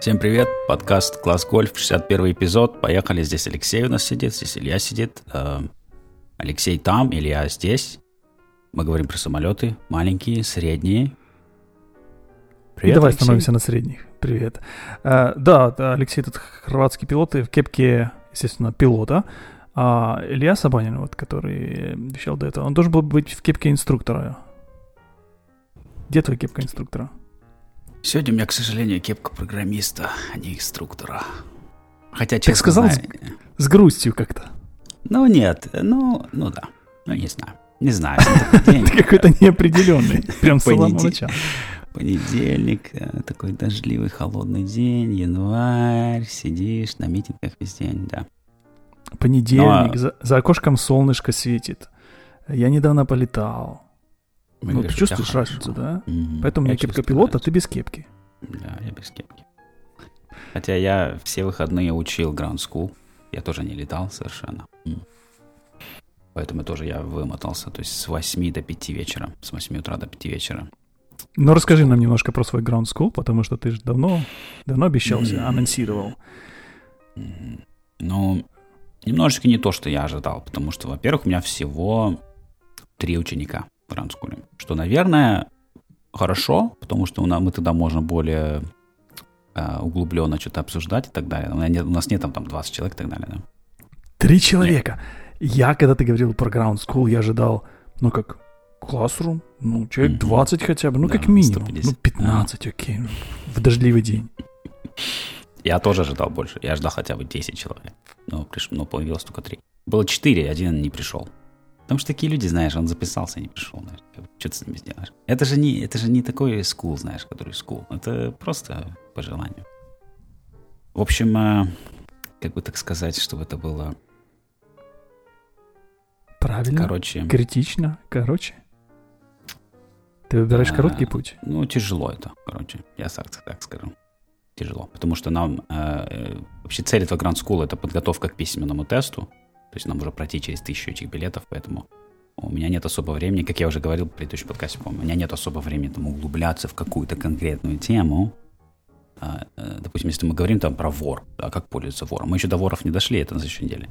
Всем привет, подкаст «Класс Гольф», 61 эпизод. Поехали, здесь Алексей у нас сидит, здесь Илья сидит. Э, Алексей там, Илья здесь. Мы говорим про самолеты, маленькие, средние. Привет, И давай Алексей. становимся на средних. Привет. А, да, Алексей тут хорватский пилот и в кепке, естественно, пилота. А Илья Сабанин, вот, который вещал до этого, он должен был быть в кепке инструктора. Где твоя кепка инструктора? Сегодня у меня, к сожалению, кепка программиста, а не инструктора. Хотя, честно Так сказал знаю, с, с грустью как-то. Ну, нет, ну, ну да. Ну, не знаю. Не знаю. Ты какой-то неопределенный. Прям с самого начала. Понедельник, э, такой дождливый, холодный день, январь, сидишь на митингах весь день, да. Понедельник, за, за окошком солнышко светит. Я недавно полетал. Мы ну, ты чувствуешь разницу, да? Mm-hmm. Поэтому у меня кепка пилота, а ты без кепки. Да, я без кепки. Хотя я все выходные учил Ground School. Я тоже не летал совершенно. Mm. Поэтому тоже я вымотался. То есть с 8 до 5 вечера. С 8 утра до 5 вечера. Ну, расскажи нам немножко про свой Ground School, потому что ты же давно, давно обещался, mm-hmm. анонсировал. Mm-hmm. Ну, немножечко не то, что я ожидал. Потому что, во-первых, у меня всего три ученика School. Что, наверное, хорошо, потому что мы тогда можем более э, углубленно что-то обсуждать и так далее. У нас нет, у нас нет там, там 20 человек и так далее. Да? Три человека. Нет. Я, когда ты говорил про Ground School, я ожидал, ну как, Classroom, ну, человек mm-hmm. 20 хотя бы, ну, да, как минимум. 150. Ну, 15, а. окей, ну, в дождливый день. Я тоже ожидал больше. Я ждал хотя бы 10 человек. Но, приш... но появилось только 3. Было 4, один не пришел. Потому что такие люди, знаешь, он записался и не пришел. Знаешь, что ты с ними сделаешь? Это же не, это же не такой скул, знаешь, который скул. Это просто по желанию. В общем, э, как бы так сказать, чтобы это было... Правильно. Короче. Критично. Короче. Ты выбираешь а, короткий путь? Ну, тяжело это, короче. Я так, так скажу. Тяжело. Потому что нам... Э, э вообще цель этого Grand School — это подготовка к письменному тесту. То есть нам уже пройти через тысячу этих билетов, поэтому у меня нет особого времени, как я уже говорил в предыдущем подкасте, по у меня нет особого времени там углубляться в какую-то конкретную тему. А, э, допустим, если мы говорим там про вор, а как пользоваться вором? Мы еще до воров не дошли, это на следующей неделе.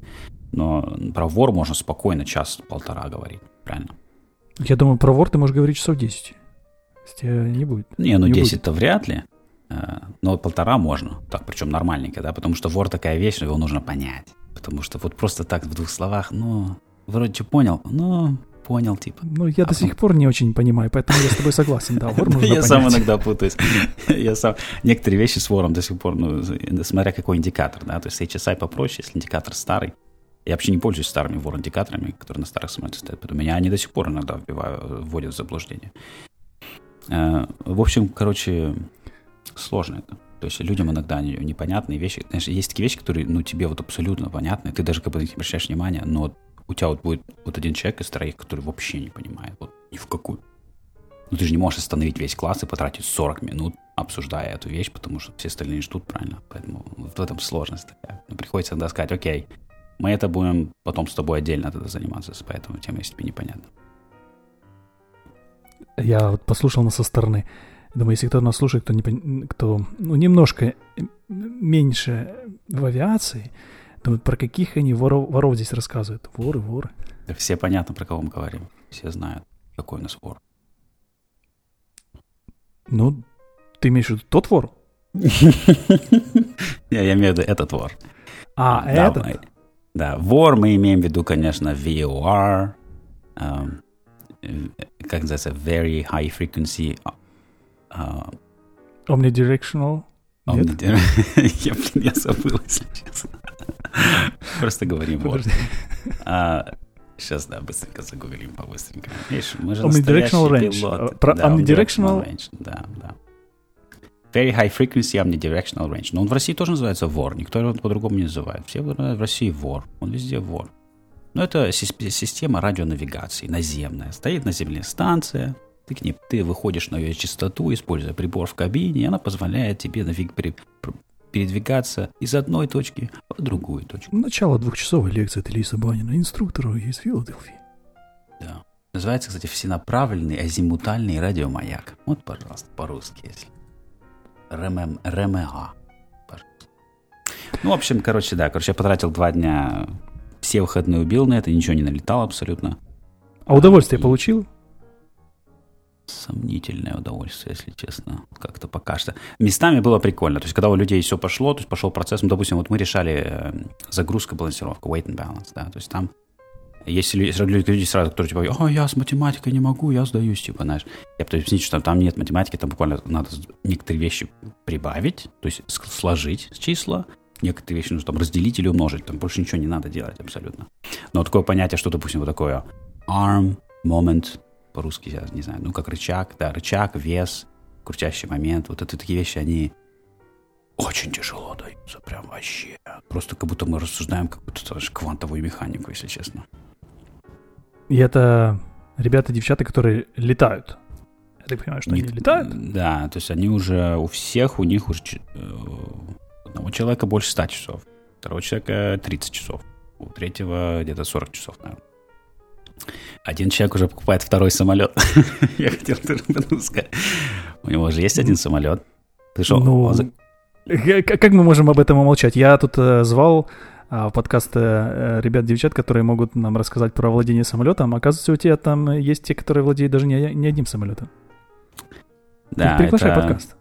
Но про вор можно спокойно час-полтора говорить, правильно? Я думаю, про вор ты можешь говорить часов 10. Если не будет. Не, ну 10-то вряд ли. Э, но полтора можно. Так, причем нормальненько, да, потому что вор такая вещь, его нужно понять. Потому что вот просто так в двух словах, ну, вроде что понял, ну, понял, типа. Ну, я а до сих пор не очень понимаю, поэтому я с тобой согласен, да, вор можно Я сам иногда путаюсь. Я сам некоторые вещи с вором до сих пор, ну, смотря какой индикатор, да, то есть HSI попроще, если индикатор старый. Я вообще не пользуюсь старыми вор-индикаторами, которые на старых самолетах стоят, поэтому меня они до сих пор иногда вбивают, вводят в заблуждение. Э, в общем, короче, сложно это. То есть людям иногда непонятные вещи. Знаешь, есть такие вещи, которые, ну, тебе вот абсолютно понятны, ты даже как бы не обращаешь внимания, но у тебя вот будет вот один человек из троих, который вообще не понимает, вот ни в какую. Ну, ты же не можешь остановить весь класс и потратить 40 минут, обсуждая эту вещь, потому что все остальные ждут, правильно? Поэтому вот в этом сложность такая. Но приходится тогда сказать, окей, мы это будем потом с тобой отдельно тогда заниматься, поэтому тема, если тебе непонятно. Я вот послушал нас со стороны. Думаю, если кто нас слушает, кто, не, кто ну, немножко меньше в авиации, думаю, про каких они воров, воров здесь рассказывают. Воры, воры. Да все понятно, про кого мы говорим. Все знают, какой у нас вор. Ну, ты имеешь в виду тот вор? Я имею в виду этот вор. А, этот? Да, вор мы имеем в виду, конечно, VOR, эм, э, как называется, Very High Frequency а, Omnidirectional? Я, блин, я забыл, если честно. Просто говорим вот. Сейчас, да, быстренько загуглим по-быстренько. Видишь, мы же Omnidirectional range. Пилот. Про да, omnidirectional? range. Да, да. Very high frequency omnidirectional range. Но он в России тоже называется вор. Никто его по-другому не называет. Все в России вор. Он везде вор. Но это система радионавигации наземная. Стоит на земле станция, ты, к ней, ты выходишь на ее частоту, используя прибор в кабине, и она позволяет тебе навиг, при, передвигаться из одной точки в другую точку. Начало двухчасовой лекции от Ильи Банина, инструктору из Филадельфии. Да. Называется, кстати, всенаправленный азимутальный радиомаяк. Вот, пожалуйста, по-русски, если. РММ, РМА. Ну, в общем, короче, да. Короче, я потратил два дня, все выходные убил на это, ничего не налетал абсолютно. А удовольствие и... получил? Сомнительное удовольствие, если честно, как-то пока что. Местами было прикольно. То есть, когда у людей все пошло, то есть пошел процесс, ну, допустим, вот мы решали э, загрузка, балансировка, weight and balance, да, то есть там есть люди сразу, которые типа, о, я с математикой не могу, я сдаюсь, типа, знаешь. Я пытаюсь объяснить, что там нет математики, там буквально надо некоторые вещи прибавить, то есть сложить числа, некоторые вещи нужно там разделить или умножить, там больше ничего не надо делать абсолютно. Но такое понятие, что, допустим, вот такое arm, moment, по-русски, я не знаю, ну, как рычаг, да, рычаг, вес, крутящий момент, вот это такие вещи, они очень тяжело даются, прям вообще. Просто как будто мы рассуждаем какую-то даже квантовую механику, если честно. И это ребята, девчата, которые летают. Я так понимаю, что Не, они летают? Да, то есть они уже, у всех, у них уже э, одного человека больше 100 часов, второго человека 30 часов, у третьего где-то 40 часов, наверное. Один человек уже покупает второй самолет. Я хотел тоже сказать. У него же есть один самолет. Ты что, ну, как мы можем об этом умолчать? Я тут э, звал а, подкасты э, ребят-девчат, которые могут нам рассказать про владение самолетом. Оказывается, у тебя там есть те, которые владеют даже не, не одним самолетом. Да, Приглашай это... подкаст.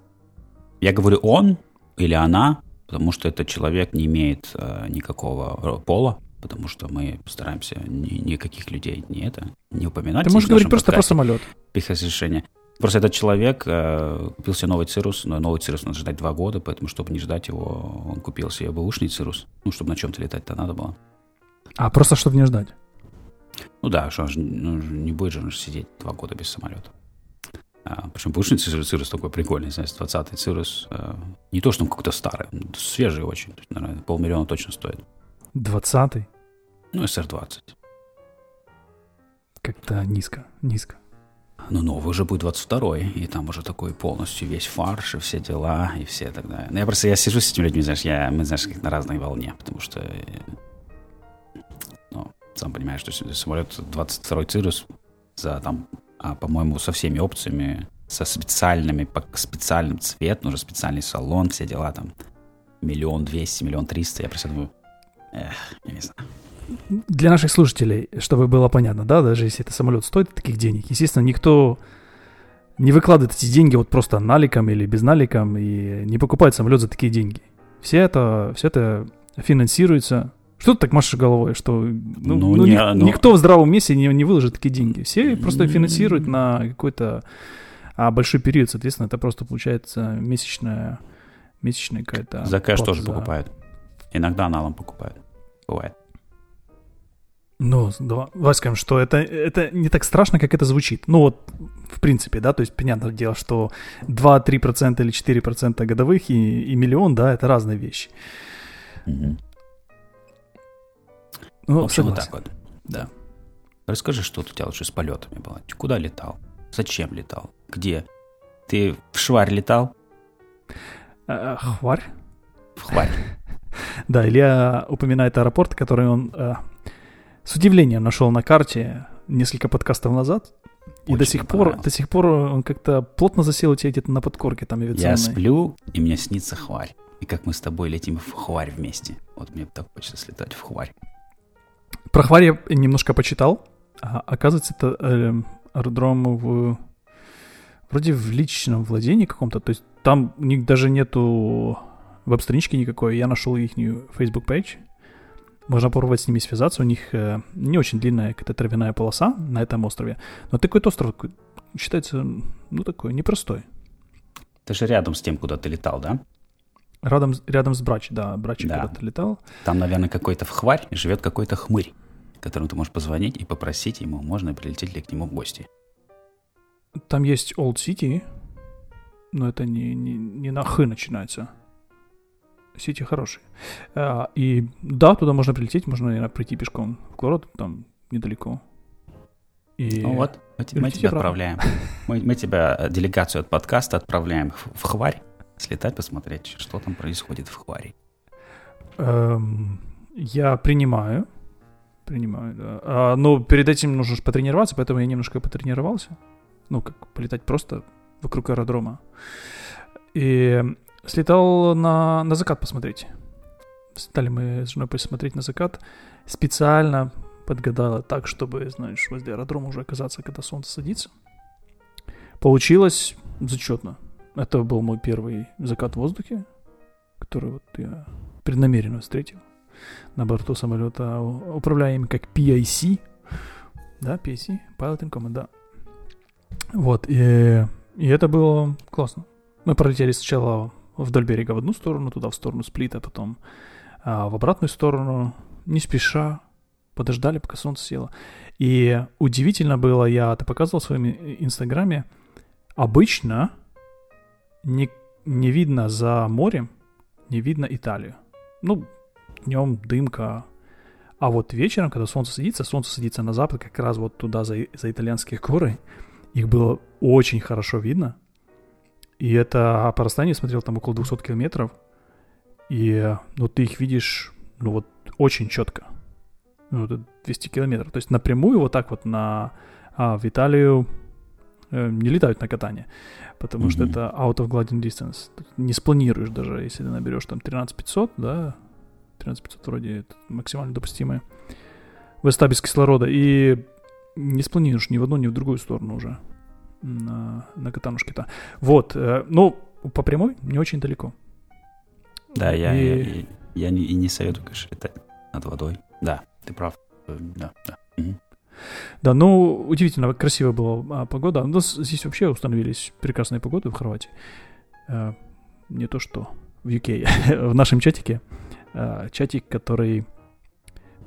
Я говорю он или она, потому что этот человек не имеет э, никакого пола, потому что мы постараемся ни, никаких людей не это не упоминать. Ты можешь говорить просто про самолет. Без разрешения. Просто этот человек э, купил себе новый цирус, но новый цирус надо ждать два года, поэтому, чтобы не ждать его, он купил себе бэушный цирус. Ну, чтобы на чем-то летать-то надо было. А, просто чтобы не ждать? Ну да, что он же, ну, не будет же он же сидеть два года без самолета. А, причем бэушный цирус, цирус такой прикольный, знаешь, 20-й цирус. А, не то, что он какой-то старый, свежий очень. То есть, наверное, полмиллиона точно стоит. 20-й? Ну, СР-20. Как-то низко, низко. Ну, новый уже будет 22-й, и там уже такой полностью весь фарш и все дела, и все так далее. Ну, я просто, я сижу с этими людьми, знаешь, я, мы, знаешь, как на разной волне, потому что, ну, сам понимаешь, что самолет 22-й Цирус за там, а, по-моему, со всеми опциями, со специальными, по специальным цвет, нужен специальный салон, все дела там, миллион двести, миллион триста, я просто думаю, эх, я не знаю для наших слушателей, чтобы было понятно, да, даже если это самолет стоит таких денег, естественно, никто не выкладывает эти деньги вот просто наликом или без наликом и не покупает самолет за такие деньги. Все это, все это финансируется. Что ты так машешь головой, что ну, ну, ну, не, ни, ну... никто в здравом месте не, не выложит такие деньги. Все просто финансируют на какой-то а большой период, соответственно, это просто получается месячная, месячная какая-то... За кэш тоже за... покупают. Иногда налом покупают. Бывает. Ну, давай скажем, что это, это не так страшно, как это звучит. Ну вот, в принципе, да, то есть понятное дело, что 2-3% или 4% годовых и, и миллион, да, это разные вещи. Угу. Ну, в общем, вот так вот, да. Расскажи, что у тебя лучше с полетами было. Куда летал? Зачем летал? Где? Ты в Шварь летал? А, хварь? В Хварь. Да, Илья упоминает аэропорт, который он э, с удивлением нашел на карте несколько подкастов назад. И до сих пор, до сих пор он как-то плотно засел у тебя где-то на подкорке там авиационной. Я сплю, и мне снится хварь. И как мы с тобой летим в хварь вместе. Вот мне так хочется слетать в хварь. Про хварь я немножко почитал. А, оказывается, это э, аэродром в... Вроде в личном владении каком-то. То есть там у них даже нету веб-странички никакой. Я нашел их Facebook page можно попробовать с ними связаться. У них э, не очень длинная какая-то травяная полоса на этом острове. Но такой остров считается, ну, такой непростой. Ты же рядом с тем, куда ты летал, да? Рядом, рядом с Брачи, да, Брачи да. куда-то летал. Там, наверное, какой-то вхварь живет какой-то хмырь, которому ты можешь позвонить и попросить ему, можно прилететь ли к нему в гости. Там есть Old City, но это не, не, не на Х начинается. Сити хороший. А, и да, туда можно прилететь, можно, наверное, прийти пешком в город, там недалеко. И ну вот, мы, мы тебя обратно. отправляем. Мы, мы тебя, э, делегацию от подкаста, отправляем в Хварь, слетать, посмотреть, что там происходит в Хваре. Эм, я принимаю. Принимаю, да. А, но перед этим нужно же потренироваться, поэтому я немножко потренировался. Ну, как полетать просто вокруг аэродрома. И слетал на, на закат посмотреть. Стали мы с женой посмотреть на закат. Специально подгадала так, чтобы, знаешь, возле аэродрома уже оказаться, когда солнце садится. Получилось зачетно. Это был мой первый закат в воздухе, который вот я преднамеренно встретил на борту самолета, управляем как PIC. Да, PIC, Piloting Command, да. Вот, и, и это было классно. Мы пролетели сначала вдоль берега в одну сторону, туда в сторону сплита, потом а, в обратную сторону, не спеша, подождали, пока солнце село. И удивительно было, я это показывал в своем инстаграме, обычно не, не видно за морем, не видно Италию. Ну, днем дымка, а вот вечером, когда солнце садится, солнце садится на запад, как раз вот туда, за, за итальянские горы, их было очень хорошо видно. И это по расстоянию смотрел там около 200 километров. И ну, ты их видишь, ну вот, очень четко. Ну, это 200 километров. То есть напрямую вот так вот на, а, в Италию э, не летают на катание. Потому mm-hmm. что это out of gliding distance. Не спланируешь даже, если ты наберешь там 13500, да, 13500 вроде максимально допустимое. Высота без кислорода. И не спланируешь ни в одну, ни в другую сторону уже на, на катанушке-то. Вот. Э, ну, по прямой не очень далеко. Да, я, и... я, я, не, и не советую, конечно, летать над водой. Да, ты прав. Э, да, да. Угу. Да, ну, удивительно красивая была а, погода. У нас здесь вообще установились прекрасные погоды в Хорватии. А, не то что в UK. в нашем чатике. Чатик, который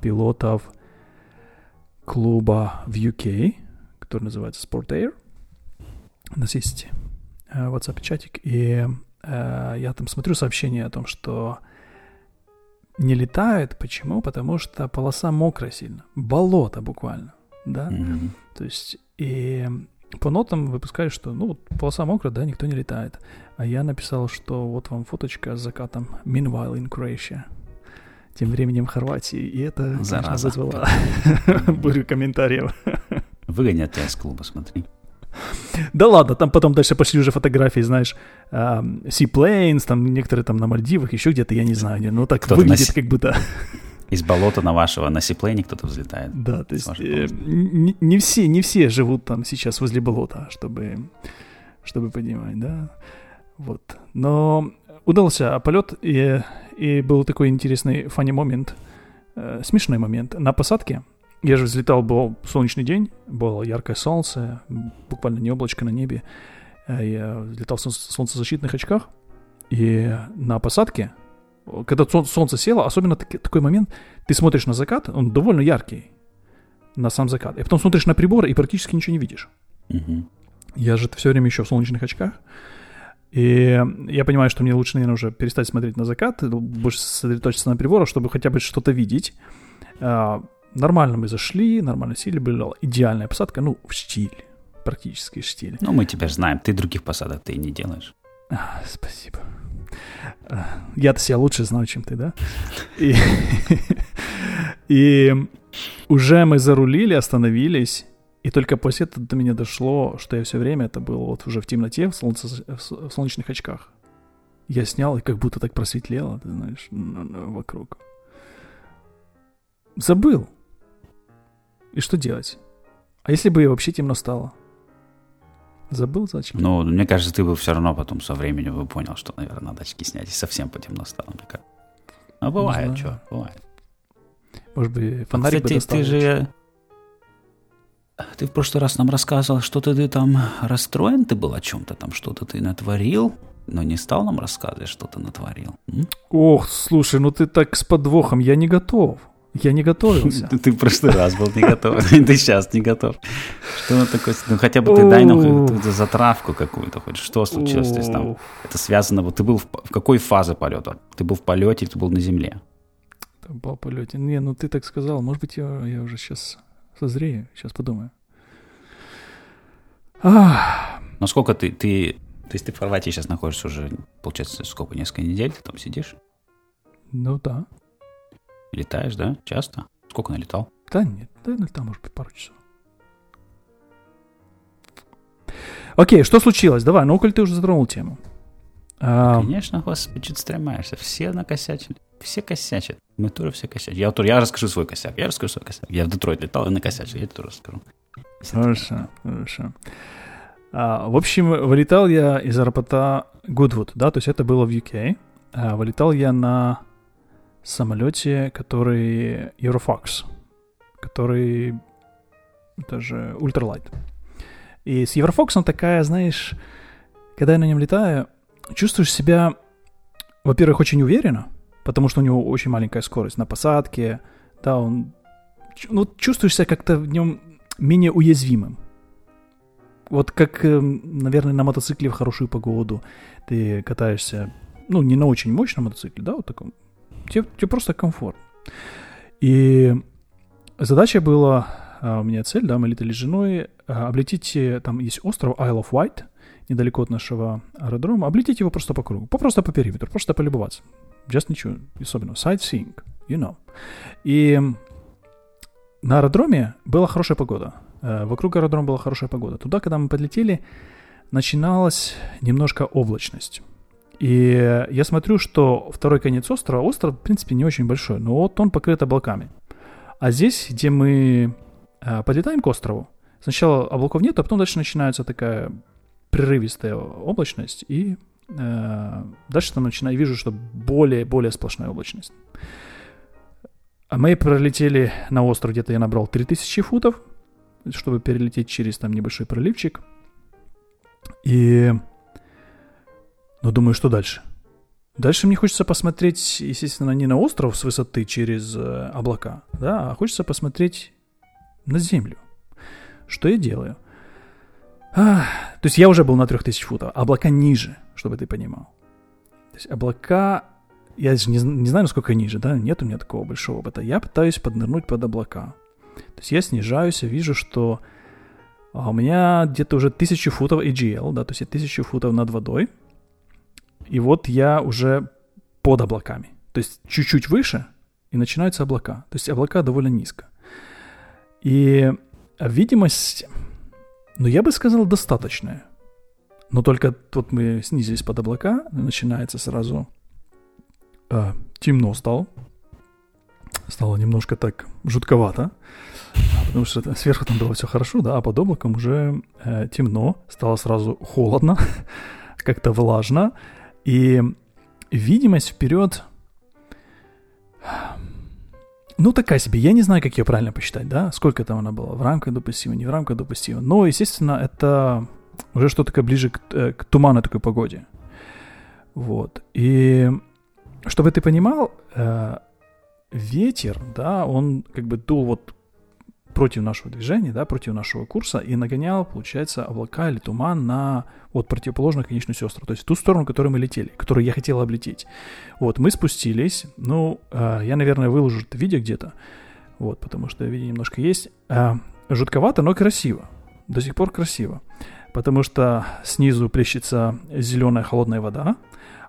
пилотов клуба в UK, который называется Sport Air. У нас есть WhatsApp-чатик, и э, я там смотрю сообщение о том, что не летают. Почему? Потому что полоса мокрая сильно. Болото буквально, да? Mm-hmm. То есть, и по нотам выпускают, что, ну, полоса мокрая, да, никто не летает. А я написал, что вот вам фоточка с закатом Meanwhile in Croatia тем временем в Хорватии. И это, Зараза. конечно, вызвало бурю комментариев. Выгонят тебя из клуба, смотри. Да ладно, там потом дальше пошли уже фотографии, знаешь, Seaplanes, там некоторые там на Мальдивах, еще где-то, я не знаю, ну так выглядит как будто... Из болота на вашего, на Seaplane кто-то взлетает. Да, то есть э, не, не все, не все живут там сейчас возле болота, чтобы, чтобы понимать, да. Вот. Но удался полет, и, и был такой интересный фанни момент, э, смешной момент. На посадке я же взлетал, был солнечный день, было яркое солнце, буквально не облачко на небе. Э, я взлетал в солнцезащитных очках, и на посадке, когда солнце село, особенно такой момент, ты смотришь на закат, он довольно яркий, на сам закат, и потом смотришь на приборы и практически ничего не видишь. Угу. Я же все время еще в солнечных очках, и я понимаю, что мне лучше, наверное, уже перестать смотреть на закат, больше сосредоточиться на приборах, чтобы хотя бы что-то видеть. Нормально мы зашли, нормально сели, была идеальная посадка, ну, в стиле, практически в стиле. Ну, мы тебя знаем, ты других посадок ты не делаешь. А, спасибо. А, я-то себя лучше знаю, чем ты, да? И, и уже мы зарулили, остановились, и только после этого до меня дошло, что я все время это было вот уже в темноте, в, солнце, в солнечных очках. Я снял, и как будто так просветлело, ты знаешь, вокруг. Забыл. И что делать? А если бы вообще темно стало? Забыл зачем? Ну, мне кажется, ты бы все равно потом со временем бы понял, что, наверное, надо очки снять, и совсем потемно стало. Мне кажется. Ну, бывает, что, бывает. Может быть, фонарик Кстати, бы ты же... Ты в прошлый раз нам рассказывал, что-то ты там расстроен ты был о чем-то там, что-то ты натворил, но не стал нам рассказывать, что ты натворил. М? Ох, слушай, ну ты так с подвохом, я не готов. Я не готовился. Ты в прошлый раз был не готов, ты сейчас не готов. Что такое? Ну хотя бы ты дай нам затравку какую-то хоть. Что случилось? То есть там это связано, вот ты был в какой фазе полета? Ты был в полете, ты был на земле? Был в полете. Не, ну ты так сказал. Может быть, я, я уже сейчас созрею. Сейчас подумаю. Ну сколько ты, ты, то есть ты в Хорватии сейчас находишься уже, получается, сколько, несколько недель ты там сидишь? Ну да. Летаешь, да? Часто? Сколько налетал? Да нет, да налетал, может быть, пару часов. Окей, что случилось? Давай, ну, коль ты уже затронул тему. А... Конечно, господи, что ты стремаешься. Все накосячили. Все косячат. Мы тоже все косячим. Я, я расскажу свой косяк. Я расскажу свой косяк. Я в Детройт летал и накосячил. Я тоже расскажу. Хорошо, хорошо. А, в общем, вылетал я из аэропорта Гудвуд, да, то есть это было в UK. А, вылетал я на самолете, который Eurofox, который даже ультралайт. И с Еврофоксом такая, знаешь, когда я на нем летаю, чувствуешь себя, во-первых, очень уверенно, потому что у него очень маленькая скорость на посадке, да, он, ну, чувствуешь себя как-то в нем менее уязвимым. Вот как, эм, наверное, на мотоцикле в хорошую погоду ты катаешься, ну, не на очень мощном мотоцикле, да, вот таком. Тебе, тебе просто комфорт. И задача была, а, у меня цель, да, мы летели с женой, а, облететь, э, там есть остров Isle of Wight, недалеко от нашего аэродрома, облететь его просто по кругу, просто по периметру, просто полюбоваться. Just ничего особенного. Sightseeing, you know. И на аэродроме была хорошая погода. Э, вокруг аэродрома была хорошая погода. Туда, когда мы подлетели, начиналась немножко облачность. И я смотрю, что второй конец острова, остров, в принципе, не очень большой, но вот он покрыт облаками. А здесь, где мы э, подлетаем к острову, сначала облаков нет, а потом дальше начинается такая прерывистая облачность, и э, дальше там начинаю, вижу, что более-более сплошная облачность. А мы пролетели на остров, где-то я набрал 3000 футов, чтобы перелететь через там небольшой проливчик. И... Ну, думаю, что дальше? Дальше мне хочется посмотреть, естественно, не на остров с высоты через э, облака, да, а хочется посмотреть на землю. Что я делаю? А, то есть я уже был на 3000 футов, а облака ниже, чтобы ты понимал. То есть облака, я же не, не знаю, насколько ниже, да, нет у меня такого большого опыта. Я пытаюсь поднырнуть под облака. То есть я снижаюсь, вижу, что а у меня где-то уже 1000 футов AGL, да, то есть 1000 футов над водой. И вот я уже под облаками. То есть чуть-чуть выше, и начинаются облака. То есть облака довольно низко. И видимость, ну, я бы сказал, достаточная. Но только вот мы снизились под облака, начинается сразу э, темно стало. Стало немножко так жутковато, потому что сверху там было все хорошо, да, а под облаком уже э, темно, стало сразу холодно, как-то влажно, и видимость вперед ну, такая себе. Я не знаю, как ее правильно посчитать, да? Сколько там она была? В рамках допустимо, не в рамках допустимо. Но, естественно, это уже что-то такое ближе к, э, к туманной такой погоде. Вот. И чтобы ты понимал, э, ветер, да, он как бы дул вот против нашего движения, да, против нашего курса и нагонял, получается, облака или туман на вот противоположную конечную сестру, то есть ту сторону, которую мы летели, которую я хотел облететь. Вот, мы спустились, ну, э, я, наверное, выложу это видео где-то, вот, потому что видео немножко есть. Э, жутковато, но красиво, до сих пор красиво, потому что снизу плещется зеленая холодная вода,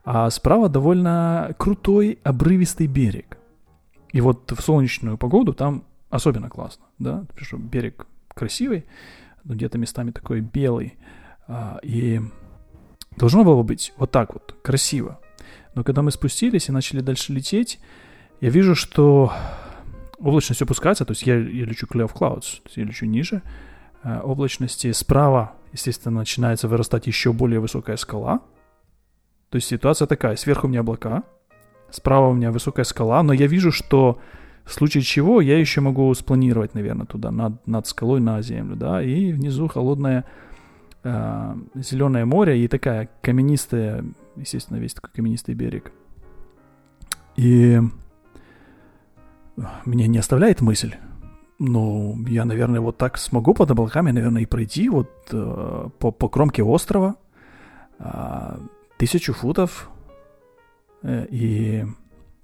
а справа довольно крутой обрывистый берег. И вот в солнечную погоду там особенно классно, да, что берег красивый, где-то местами такой белый, а, и должно было быть вот так вот, красиво. Но когда мы спустились и начали дальше лететь, я вижу, что облачность опускается, то есть я, я лечу clear of clouds, то есть я лечу ниже э, облачности. Справа, естественно, начинается вырастать еще более высокая скала. То есть ситуация такая, сверху у меня облака, справа у меня высокая скала, но я вижу, что в случае чего я еще могу спланировать, наверное, туда, над, над скалой на землю, да, и внизу холодное э, зеленое море и такая каменистая, естественно, весь такой каменистый берег. И меня не оставляет мысль, ну, я, наверное, вот так смогу под облаками, наверное, и пройти вот э, по, по кромке острова э, тысячу футов э, и,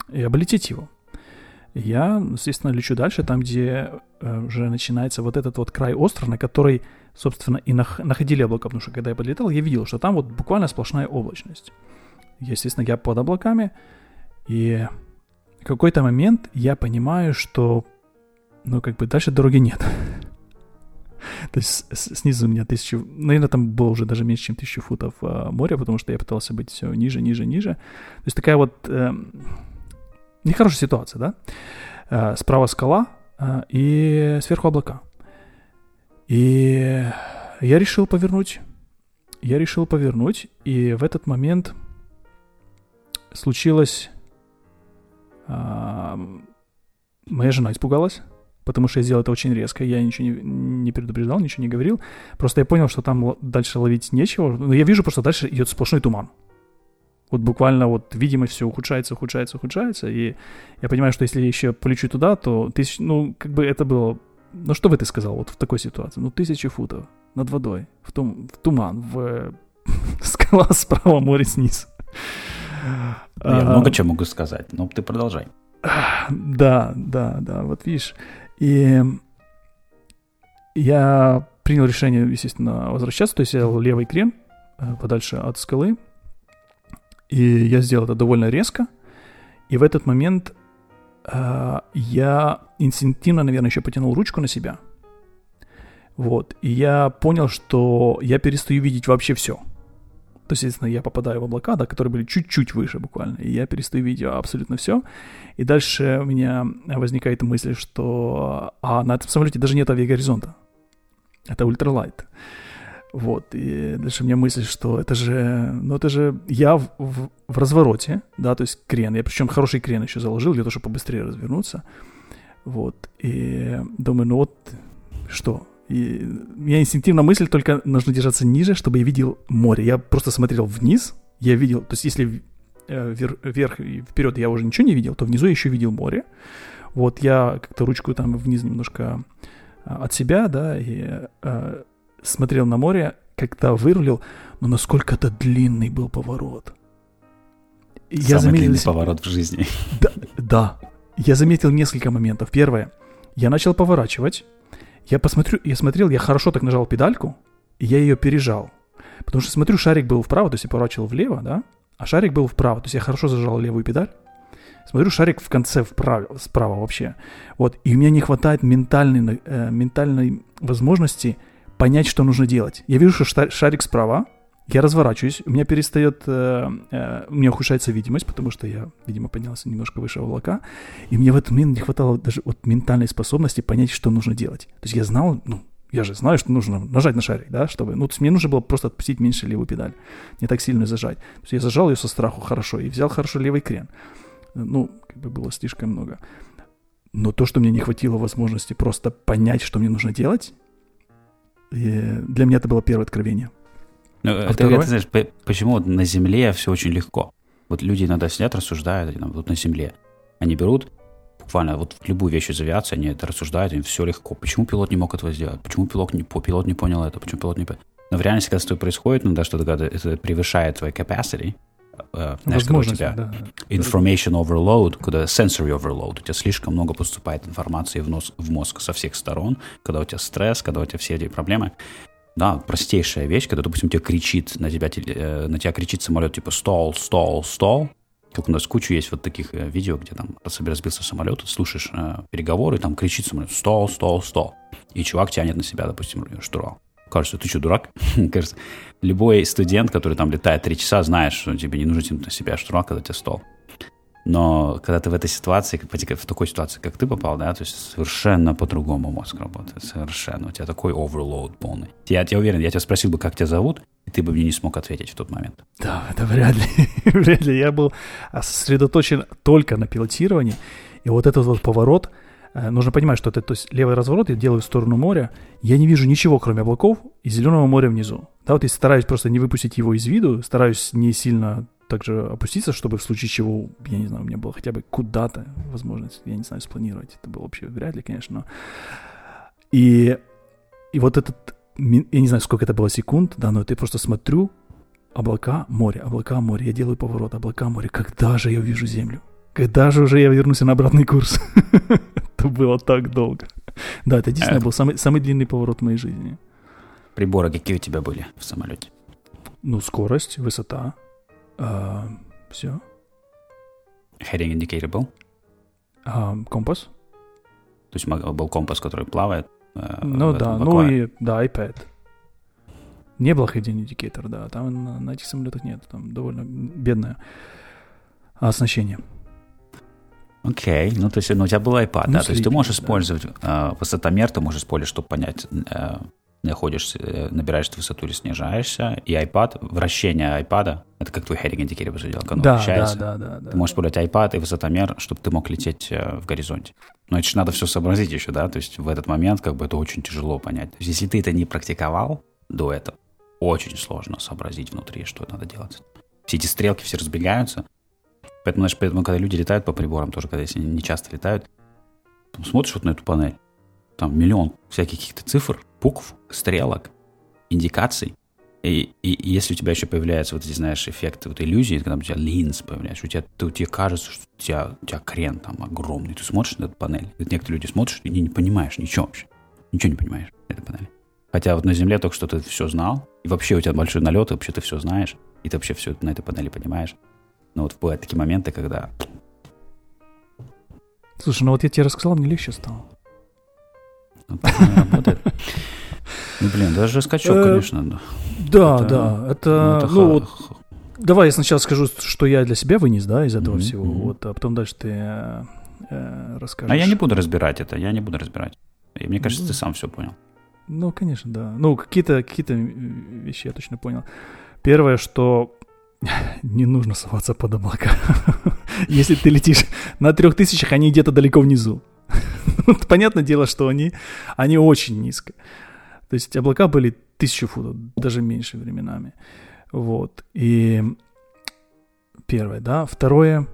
и облететь его. Я, естественно, лечу дальше, там, где э, уже начинается вот этот вот край острова, на который, собственно, и нах- находили облака, потому что когда я подлетал, я видел, что там вот буквально сплошная облачность. Естественно, я под облаками, и в какой-то момент я понимаю, что, ну, как бы дальше дороги нет. То есть снизу у меня тысячу... Наверное, там было уже даже меньше, чем тысячу футов э, моря, потому что я пытался быть все ниже, ниже, ниже. То есть такая вот э, нехорошая ситуация, да? Э, справа скала э, и сверху облака. И я решил повернуть. Я решил повернуть, и в этот момент случилось... Э, моя жена испугалась потому что я сделал это очень резко, я ничего не, не предупреждал, ничего не говорил. Просто я понял, что там дальше ловить нечего. Но я вижу, просто дальше идет сплошной туман. Вот буквально вот видимость все ухудшается, ухудшается, ухудшается. И я понимаю, что если я еще полечу туда, то тысяч, ну, как бы это было... Ну, что бы ты сказал вот в такой ситуации? Ну, тысячи футов над водой, в, тум, в туман, в скала справа, море снизу. Я а, много чего могу сказать, но ты продолжай. Да, да, да, вот видишь, и я принял решение, естественно, возвращаться, то есть я левый крен э, подальше от скалы, и я сделал это довольно резко, и в этот момент э, я инстинктивно, наверное, еще потянул ручку на себя, вот, и я понял, что я перестаю видеть вообще все – то есть, естественно, я попадаю в облака, да, которые были чуть-чуть выше буквально, и я перестаю видеть абсолютно все. И дальше у меня возникает мысль, что а на этом самолете даже нет авиагоризонта. Это ультралайт. Вот, и дальше у меня мысль, что это же, ну это же я в, в, в развороте, да, то есть крен, я причем хороший крен еще заложил для того, чтобы побыстрее развернуться, вот, и думаю, ну вот, что, и у меня инстинктивная мысль только нужно держаться ниже, чтобы я видел море. Я просто смотрел вниз, я видел, то есть если э, вверх и вперед я уже ничего не видел, то внизу я еще видел море. Вот я как-то ручку там вниз немножко э, от себя, да, и э, смотрел на море, когда вырулил, но насколько это длинный был поворот. Самый я заметил, длинный поворот в жизни. Да, да. Я заметил несколько моментов. Первое. Я начал поворачивать, я посмотрю, я смотрел, я хорошо так нажал педальку, и я ее пережал. Потому что смотрю, шарик был вправо, то есть я поворачивал влево, да, а шарик был вправо, то есть я хорошо зажал левую педаль. Смотрю, шарик в конце вправо, справа вообще. Вот, и у меня не хватает ментальной, э, ментальной возможности понять, что нужно делать. Я вижу, что шарик справа, я разворачиваюсь, у меня перестает, э, э, у меня ухудшается видимость, потому что я, видимо, поднялся немножко выше облака, и мне в этот момент не хватало даже вот ментальной способности понять, что нужно делать. То есть я знал, ну, я же знаю, что нужно нажать на шарик, да, чтобы, ну, то есть мне нужно было просто отпустить меньше левую педаль, не так сильно зажать. То есть я зажал ее со страху хорошо и взял хорошо левый крен. Ну, как бы было слишком много. Но то, что мне не хватило возможности просто понять, что мне нужно делать, для меня это было первое откровение. Ну, а это, это, знаешь, почему на Земле все очень легко? Вот люди иногда сидят, рассуждают, там, вот на Земле. Они берут буквально вот любую вещь из авиации, они это рассуждают, им все легко. Почему пилот не мог этого сделать? Почему пилот не, пилот не понял это? Почему пилот не понял? Но в реальности, когда с тобой происходит, ну да, что-то это превышает твой capacity, э, знаешь, когда у тебя да. information overload, когда sensory overload, у тебя слишком много поступает информации в, нос, в мозг со всех сторон, когда у тебя стресс, когда у тебя все эти проблемы, да, простейшая вещь, когда, допустим, тебе кричит на тебя, э, на тебя кричит самолет типа «стол, стол, стол», как у нас кучу есть вот таких э, видео, где там разбился самолет, слушаешь э, переговоры, там кричит самолет «стол, стол, стол», и чувак тянет на себя, допустим, штурвал. Кажется, ты что, дурак? Кажется, любой студент, который там летает три часа, знаешь, что тебе не нужно тянуть на себя штурвал, когда тебе стол. Но когда ты в этой ситуации, в такой ситуации, как ты попал, да, то есть совершенно по-другому мозг работает, совершенно. У тебя такой оверлоуд полный. Я, я уверен, я тебя спросил бы, как тебя зовут, и ты бы мне не смог ответить в тот момент. Да, это вряд ли. вряд ли. Я был сосредоточен только на пилотировании, и вот этот вот поворот, нужно понимать, что это то есть левый разворот я делаю в сторону моря, я не вижу ничего, кроме облаков и зеленого моря внизу. Да, вот я стараюсь просто не выпустить его из виду, стараюсь не сильно также опуститься, чтобы в случае чего, я не знаю, у меня было хотя бы куда-то возможность, я не знаю, спланировать. Это было вообще вряд ли, конечно, но... И, и вот этот, я не знаю, сколько это было секунд, да, но я просто смотрю, облака, море, облака, море, я делаю поворот, облака, море, когда же я увижу землю? Когда же уже я вернусь на обратный курс? это было так долго. Да, это действительно был самый, самый длинный поворот в моей жизни. Приборы какие у тебя были в самолете? Ну, скорость, высота, а, все. Heading indicator был? А, компас. То есть был компас, который плавает? Э, ну да, ну и да, iPad. Не был Head Indicator, да. Там на, на этих самолетах нет. Там довольно бедное оснащение. Окей, okay. ну то есть ну, у тебя был iPad, ну, да, то есть ты можешь да. использовать э, высотомер, ты можешь использовать, чтобы понять, э, находишься, э, набираешь высоту или снижаешься, и iPad, вращение iPad, это как твой heading индикатор выглядел, когда он да, вращается. Да, да, да, ты можешь использовать iPad и высотомер, чтобы ты мог лететь э, в горизонте. Но это же надо все сообразить еще, да, то есть в этот момент как бы это очень тяжело понять. То есть если ты это не практиковал до этого, очень сложно сообразить внутри, что надо делать. Все эти стрелки все разбегаются, Поэтому, знаешь, поэтому, когда люди летают по приборам, тоже, когда если не часто летают, смотришь вот на эту панель, там миллион всяких каких-то цифр, букв, стрелок, индикаций. И, и, и если у тебя еще появляются вот эти, знаешь, эффекты, вот иллюзии, когда у тебя линз появляется, у тебя, ты, тебе кажется, что у тебя, у тебя крен там огромный, ты смотришь на эту панель, некоторые люди смотрят, и не, не понимаешь ничего вообще, ничего не понимаешь на этой панели. Хотя вот на Земле только что ты все знал, и вообще у тебя большой налет, и вообще ты все знаешь, и ты вообще все на этой панели понимаешь. Но вот бывают такие моменты, когда... Слушай, ну вот я тебе рассказал, мне легче стало. Ну, работает. Ну, блин, даже скачок, э, конечно. Да, да. Это, ну, ну вот, давай я сначала скажу, что я для себя вынес, да, из этого всего. Вот, а потом дальше ты э, расскажешь. А я не буду разбирать это, я не буду разбирать. И мне кажется, ты сам все понял. Ну, конечно, да. Ну, какие-то какие вещи я точно понял. Первое, что не нужно соваться под облака. Если ты летишь на трех тысячах, они где-то далеко внизу. Понятное дело, что они, они очень низко. То есть облака были тысячу футов, даже меньше временами. Вот. И первое, да. Второе,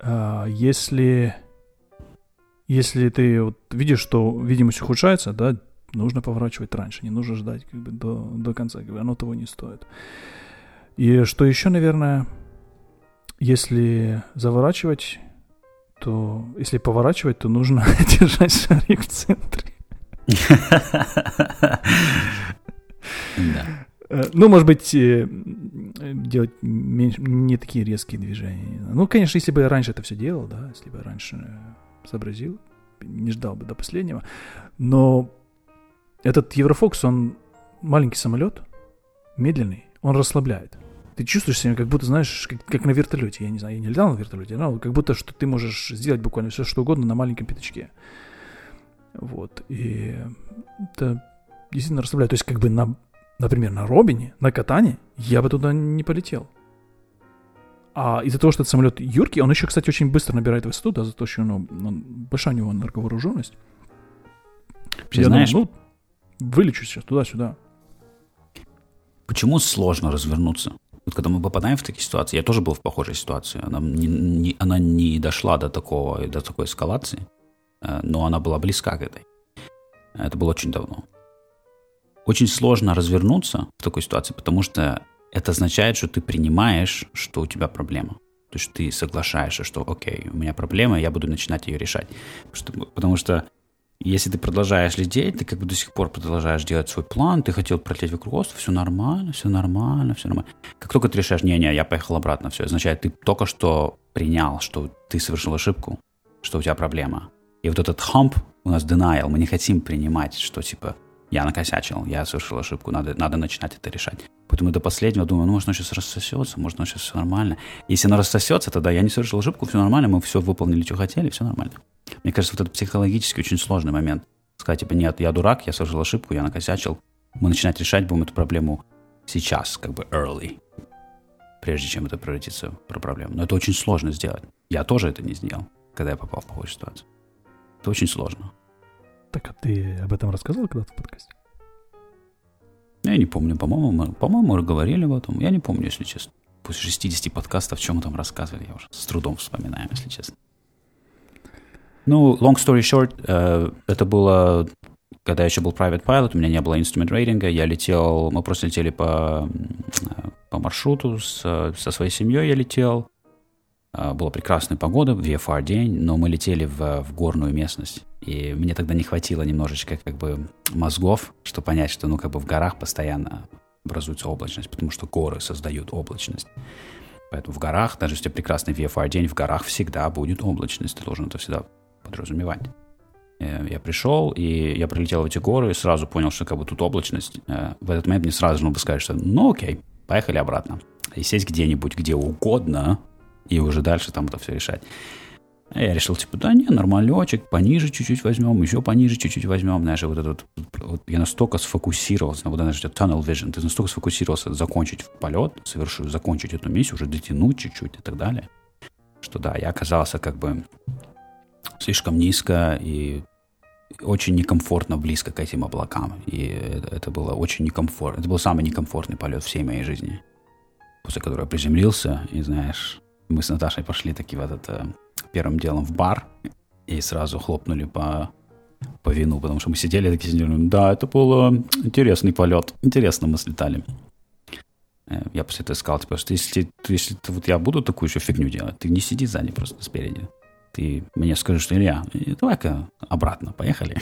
а, если, если ты вот видишь, что видимость ухудшается, да, нужно поворачивать раньше, не нужно ждать как бы до, до конца, как бы оно того не стоит. И что еще, наверное, если заворачивать, то если поворачивать, то нужно держать шарик в центре. Э, ну, может быть, э, делать не такие резкие движения. Ну, конечно, если бы я раньше это все делал, да, если бы я раньше сообразил, не ждал бы до последнего. Но этот Еврофокс, он маленький самолет, медленный, он расслабляет. Ты чувствуешь себя, как будто, знаешь, как, как на вертолете. Я не знаю, я не летал на вертолете, но как будто, что ты можешь сделать буквально все, что угодно на маленьком пятачке. Вот. И это действительно расслабляет. То есть, как бы на, например, на Робине, на катане, я бы туда не полетел. А из-за того, что этот самолет юркий, он еще, кстати, очень быстро набирает высоту, да, за то, что ну, он, большая у него нарковооруженность. я знаешь, думаю, ну, вылечу сейчас туда-сюда. Почему сложно развернуться? Вот когда мы попадаем в такие ситуации, я тоже был в похожей ситуации, она не, не, она не дошла до, такого, до такой эскалации, э, но она была близка к этой. Это было очень давно. Очень сложно развернуться в такой ситуации, потому что это означает, что ты принимаешь, что у тебя проблема. То есть ты соглашаешься, что окей, у меня проблема, я буду начинать ее решать. Потому что, потому что если ты продолжаешь лететь, ты как бы до сих пор продолжаешь делать свой план, ты хотел пролететь вокруг острова, все нормально, все нормально, все нормально. Как только ты решаешь, не-не, я поехал обратно, все, означает, ты только что принял, что ты совершил ошибку, что у тебя проблема. И вот этот hump у нас denial, мы не хотим принимать, что типа я накосячил, я совершил ошибку, надо, надо начинать это решать. Поэтому до последнего думаю, ну, может, он сейчас рассосется, может, он сейчас все нормально. Если оно рассосется, тогда я не совершил ошибку, все нормально, мы все выполнили, что хотели, все нормально. Мне кажется, вот это психологически очень сложный момент. Сказать, типа, нет, я дурак, я совершил ошибку, я накосячил. Мы начинать решать будем эту проблему сейчас, как бы early, прежде чем это превратится в проблему. Но это очень сложно сделать. Я тоже это не сделал, когда я попал в похожую ситуацию. Это очень сложно. Так, а ты об этом рассказывал когда-то в подкасте? Я не помню, по-моему, мы, по-моему, мы говорили об этом. Я не помню, если честно. После 60 подкастов, чем мы там рассказывали, я уже с трудом вспоминаю, если честно. Ну, long story short, э, это было, когда я еще был private pilot, у меня не было instrument рейтинга, я летел, мы просто летели по, по маршруту, с, со своей семьей я летел, э, была прекрасная погода, VFR день, но мы летели в, в горную местность, и мне тогда не хватило немножечко как бы мозгов, чтобы понять, что ну как бы в горах постоянно образуется облачность, потому что горы создают облачность. Поэтому в горах, даже если у тебя прекрасный VFR день, в горах всегда будет облачность. Ты должен это всегда подразумевать. Э, я пришел, и я прилетел в эти горы, и сразу понял, что как бы тут облачность. Э, в этот момент мне сразу нужно сказать, что ну окей, поехали обратно. И сесть где-нибудь, где угодно, и уже дальше там это все решать. Я решил, типа, да не, нормалечек, пониже чуть-чуть возьмем, еще пониже чуть-чуть возьмем, знаешь, вот этот, вот, я настолько сфокусировался, вот, знаешь, tunnel vision, ты настолько сфокусировался закончить полет, совершить, закончить эту миссию, уже дотянуть чуть-чуть и так далее, что да, я оказался как бы слишком низко и очень некомфортно близко к этим облакам. И это, было очень некомфортно. Это был самый некомфортный полет всей моей жизни. После которого я приземлился, и знаешь, мы с Наташей пошли таки в этот э, первым делом в бар и сразу хлопнули по, по вину, потому что мы сидели такие, сидели, да, это был э, интересный полет, интересно мы слетали. Э, я после этого сказал, типа, что если, если вот я буду такую еще фигню делать, ты не сиди сзади, просто спереди. Ты мне скажешь, что Илья, давай-ка обратно, поехали.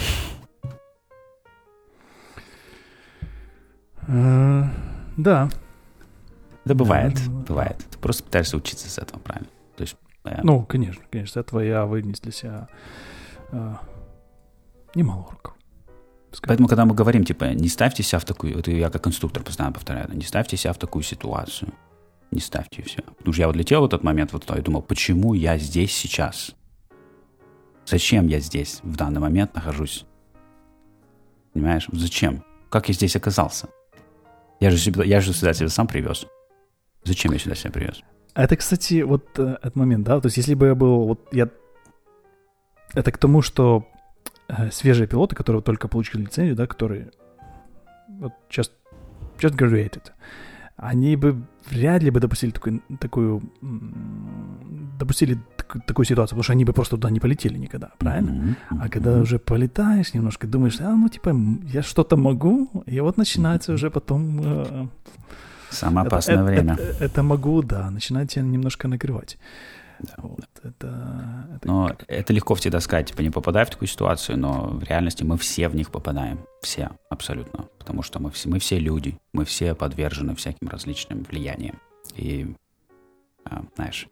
Uh, да. Да, бывает, да, бывает. Ты просто пытаешься учиться с этого, правильно? То есть, понятно. Ну, конечно, конечно. С этого я вынес для себя э, немало уроков. Поэтому, когда мы говорим, типа, не ставьте себя в такую... Вот я как инструктор постоянно повторяю, не ставьте себя в такую ситуацию. Не ставьте все. Потому что я вот летел в этот момент, вот и думал, почему я здесь сейчас? Зачем я здесь в данный момент нахожусь? Понимаешь? Зачем? Как я здесь оказался? Я же, себя, я же сюда себя сам привез. Зачем я сюда себя привез? Это, кстати, вот э, этот момент, да? То есть, если бы я был... Вот я... Это к тому, что э, свежие пилоты, которые только получили лицензию, да, которые вот just, just graduated, они бы вряд ли бы допустили такую, такую допустили такую ситуацию, потому что они бы просто туда не полетели никогда, правильно? Mm-hmm. А когда уже полетаешь немножко, думаешь, а, ну, типа, я что-то могу, и вот начинается уже потом... Э, Самое опасное это, время. Это, это, это могу, да, начинает тебя немножко нагревать. Да. Вот, это, это, но это легко всегда сказать, типа, не попадай в такую ситуацию, но в реальности мы все в них попадаем. Все, абсолютно. Потому что мы все, мы все люди, мы все подвержены всяким различным влияниям. И, а, знаешь,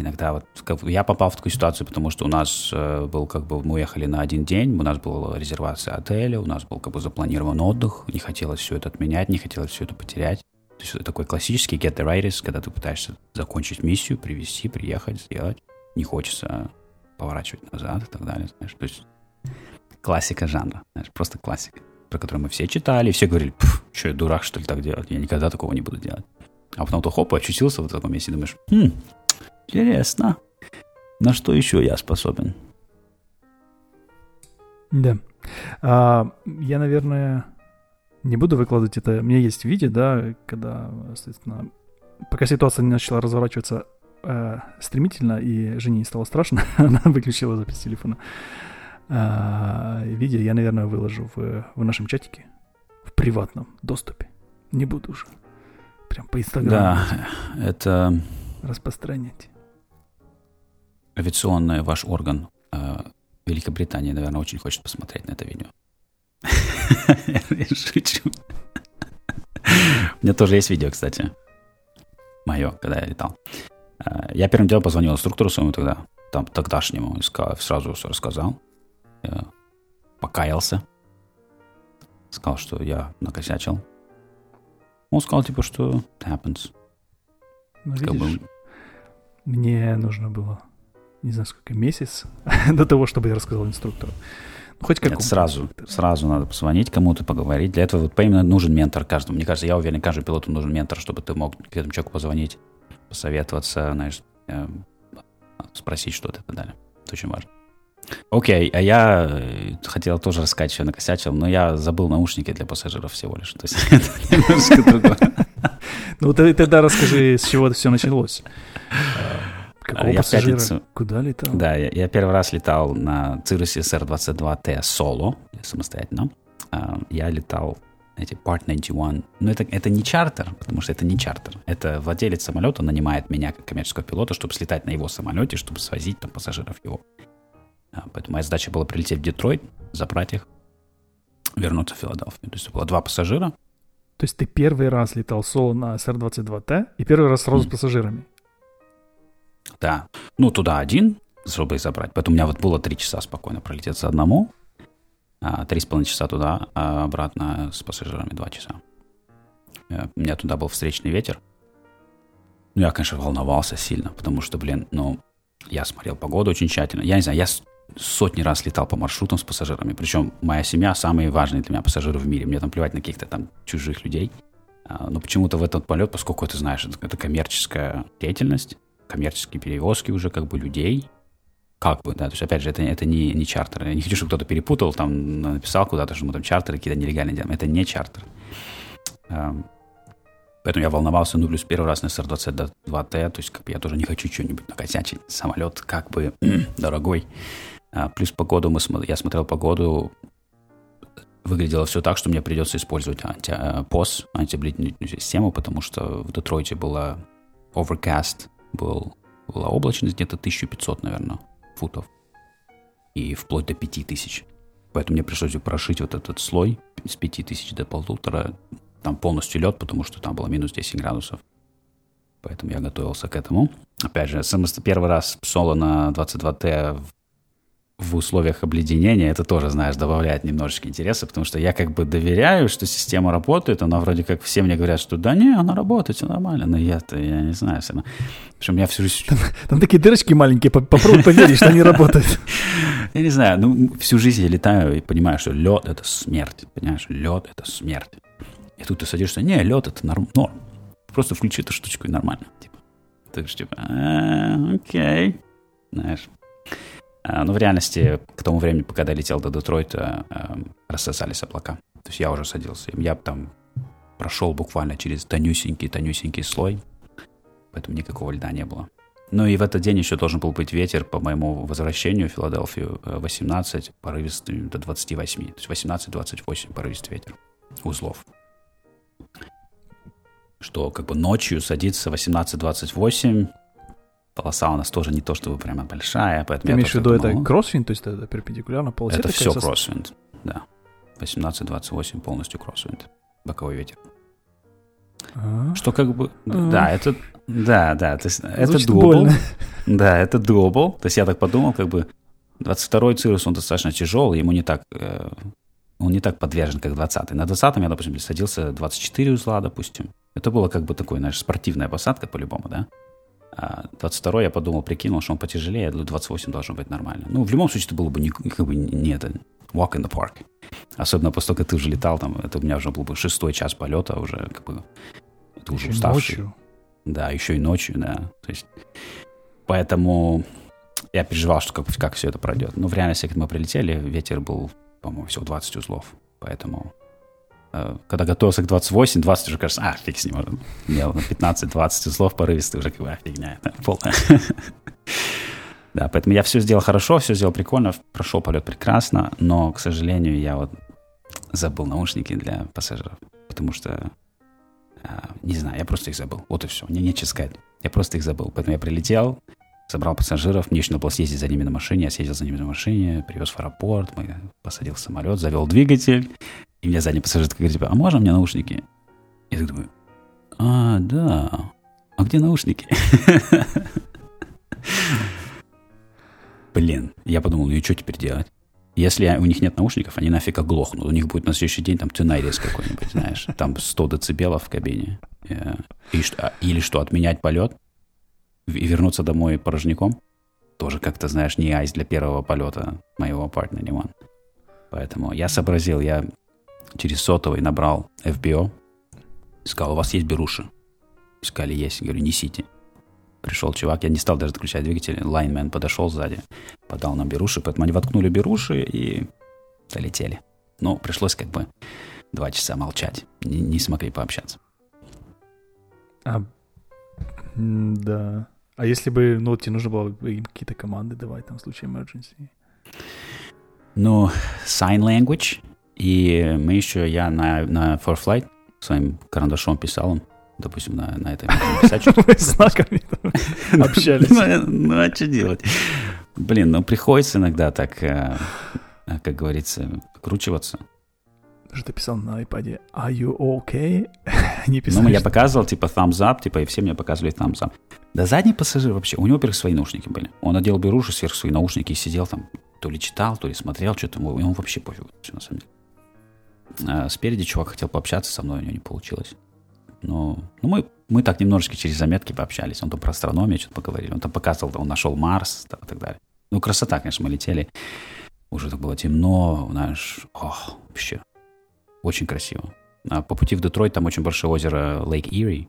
иногда вот как, я попал в такую ситуацию, потому что у нас э, был как бы мы уехали на один день, у нас была резервация отеля, у нас был как бы запланирован отдых, не хотелось все это отменять, не хотелось все это потерять. То есть такой классический get the rights, когда ты пытаешься закончить миссию, привести, приехать, сделать. Не хочется поворачивать назад и так далее, знаешь. То есть классика жанра, знаешь, просто классика, про которую мы все читали, все говорили, что я дурак, что ли, так делать? Я никогда такого не буду делать. А потом ты хоп, очутился в таком месте и думаешь, хм, интересно, на что еще я способен? Да. А, я, наверное, не буду выкладывать это. У меня есть видео, да, когда, соответственно, пока ситуация не начала разворачиваться э, стремительно, и Жене не стало страшно, она выключила запись телефона. А, видео я, наверное, выложу в, в нашем чатике, в приватном доступе. Не буду уже. Прям по Инстаграму. Да, это... Распространять. Авиационный ваш орган э, Великобритании, наверное, очень хочет посмотреть на это видео. Шучу. У меня тоже есть видео, кстати. Мое, когда я летал. Э, я первым делом позвонил инструктору своему тогда, там, тогдашнему, и сразу все рассказал. Я покаялся. Сказал, что я накосячил. Он сказал, типа, что happens. Ну, видишь, бы... мне нужно было, не знаю, сколько, месяц до того, чтобы я рассказал инструктору. Хоть как сразу, сразу надо позвонить кому-то, поговорить. Для этого вот именно нужен ментор каждому. Мне кажется, я уверен, каждому пилоту нужен ментор, чтобы ты мог к этому человеку позвонить, посоветоваться, знаешь, э, спросить что-то и так далее. Это очень важно. Окей, а я э, хотел тоже рассказать, что я накосячил, но я забыл наушники для пассажиров всего лишь. То есть это немножко другое. Ну, тогда расскажи, с чего это все началось. Какого я пассажира? Пятницу, Куда летал? Да, я, я первый раз летал на Цирусе SR-22T соло, самостоятельно. А, я летал эти Part 91. Но это, это не чартер, потому что это не чартер. Это владелец самолета нанимает меня как коммерческого пилота, чтобы слетать на его самолете, чтобы свозить там пассажиров его. А, поэтому моя задача была прилететь в Детройт, забрать их, вернуться в Филадельфию. То есть было два пассажира. То есть ты первый раз летал соло на SR-22T и первый раз сразу mm. с пассажирами? Да. Ну, туда один, чтобы забрать. Поэтому у меня вот было три часа спокойно пролететься одному, а три с половиной часа туда, а обратно с пассажирами два часа. Э, у меня туда был встречный ветер. Ну, я, конечно, волновался сильно, потому что, блин, ну, я смотрел погоду очень тщательно. Я не знаю, я сотни раз летал по маршрутам с пассажирами. Причем моя семья самые важные для меня пассажиры в мире. Мне там плевать на каких-то там чужих людей. А, но почему-то в этот полет, поскольку ты знаешь, это коммерческая деятельность, коммерческие перевозки уже как бы людей, как бы, да, то есть, опять же, это, это не, не чартер. Я не хочу, чтобы кто-то перепутал, там, написал куда-то, что мы там чартеры какие-то нелегальные делаем. Это не чартер. Поэтому я волновался, ну, плюс первый раз на SR-22T, то есть как бы я тоже не хочу что-нибудь накосячить. Самолет как бы дорогой. А, плюс погоду, мы, я смотрел погоду, выглядело все так, что мне придется использовать анти, POS, э, антиблительную систему, потому что в Детройте была overcast, был, была облачность где-то 1500, наверное, футов. И вплоть до 5000. Поэтому мне пришлось прошить вот этот слой с 5000 до полутора там полностью лед, потому что там было минус 10 градусов. Поэтому я готовился к этому. Опять же, первый раз соло на 22Т в условиях обледенения, это тоже, знаешь, добавляет немножечко интереса, потому что я как бы доверяю, что система работает, она вроде как все мне говорят, что да не, она работает, все нормально, но я-то, я не знаю, все равно. Причем я всю жизнь... Там, там такие дырочки маленькие, попробуй поверить, что они работают. Я не знаю, ну, всю жизнь я летаю и понимаю, что лед — это смерть, понимаешь, лед — это смерть. И тут ты садишься, не, лед это норм, норм. Просто включи эту штучку и нормально. Типа. Ты же типа, «А, окей. Знаешь. А, но в реальности, к тому времени, пока я летел до Детройта, а, рассосались облака. То есть я уже садился. Я там прошел буквально через тонюсенький-тонюсенький слой, поэтому никакого льда не было. Ну и в этот день еще должен был быть ветер по моему возвращению в Филадельфию 18, порывистый до 28. То есть 18-28 порывистый ветер узлов что как бы ночью садится 18-28, полоса у нас тоже не то чтобы прямо большая, поэтому Ты имеешь в виду это кроссвинд, то есть это перпендикулярно полосе? Это все кроссвинд, да. 18-28 полностью кроссвинд, боковой ветер. А? Что как бы, а? да, это, да, да, то есть это дубл, да, это дубл, то есть я так подумал, как бы 22-й цирус, он достаточно тяжелый, ему не так э, он не так подвержен, как 20-й. На 20-м я, допустим, садился 24 узла, допустим. Это было как бы такой, знаешь, спортивная посадка по-любому, да? А 22 я подумал, прикинул, что он потяжелее, я думаю, 28 должно быть нормально. Ну, в любом случае, это было бы не, как бы не это, walk in the park. Особенно после того, как ты уже летал, там, это у меня уже был бы шестой час полета, уже как бы, ты уже уставший. Ночью. Да, еще и ночью, да. То есть, поэтому я переживал, что как, как все это пройдет. Но в реальности, когда мы прилетели, ветер был по-моему, всего 20 узлов. Поэтому, когда готовился к 28, 20 уже кажется, а, фиг с ним, уже имел 15-20 узлов порывистый, уже как бы, а, фигня, это полная. Да, поэтому я все сделал хорошо, все сделал прикольно, прошел полет прекрасно, но, к сожалению, я вот забыл наушники для пассажиров, потому что, э, не знаю, я просто их забыл. Вот и все, мне нечего сказать. Я просто их забыл. Поэтому я прилетел, собрал пассажиров, мне еще надо было съездить за ними на машине, я съездил за ними на машине, привез в аэропорт, мы посадил в самолет, завел двигатель, и мне задний пассажир говорит, типа, а можно мне наушники? Я так думаю, а, да, а где наушники? Блин, я подумал, ну и что теперь делать? Если у них нет наушников, они нафиг оглохнут. У них будет на следующий день там тюнайрис какой-нибудь, знаешь, там 100 децибелов в кабине. Э, и что, а, или что, отменять полет? и вернуться домой порожняком, тоже как-то, знаешь, не айс для первого полета моего партнера Ливан. Поэтому я сообразил, я через сотовый набрал FBO, сказал, у вас есть беруши? Сказали, есть. Говорю, несите. Пришел чувак, я не стал даже отключать двигатель, лайнмен подошел сзади, подал нам беруши, поэтому они воткнули беруши и долетели. Ну, пришлось как бы два часа молчать, не, не смогли пообщаться. А, да. А если бы, ну, тебе нужно было им какие-то команды давать там в случае emergency? Ну, sign language. И мы еще, я на, на For Flight своим карандашом писал им, допустим, на, на этой писать что-то. знаками общались. Ну, ну, а что делать? Блин, ну, приходится иногда так, э, как говорится, кручиваться. Что ты писал на iPad? Are you okay? Не писал. Ну, я показывал, типа, thumbs up, типа, и все мне показывали thumbs up. Да задний пассажир вообще, у него, во-первых, свои наушники были. Он надел беруши сверх свои наушники и сидел там, то ли читал, то ли смотрел что-то, ему, вообще пофиг, на самом деле. А спереди чувак хотел пообщаться со мной, у него не получилось. Но ну, мы, мы так немножечко через заметки пообщались. Он там про астрономию что-то поговорили. Он там показывал, он нашел Марс там, и так далее. Ну, красота, конечно, мы летели. Уже так было темно, знаешь, ох, вообще очень красиво. А по пути в Детройт там очень большое озеро Лейк Ири,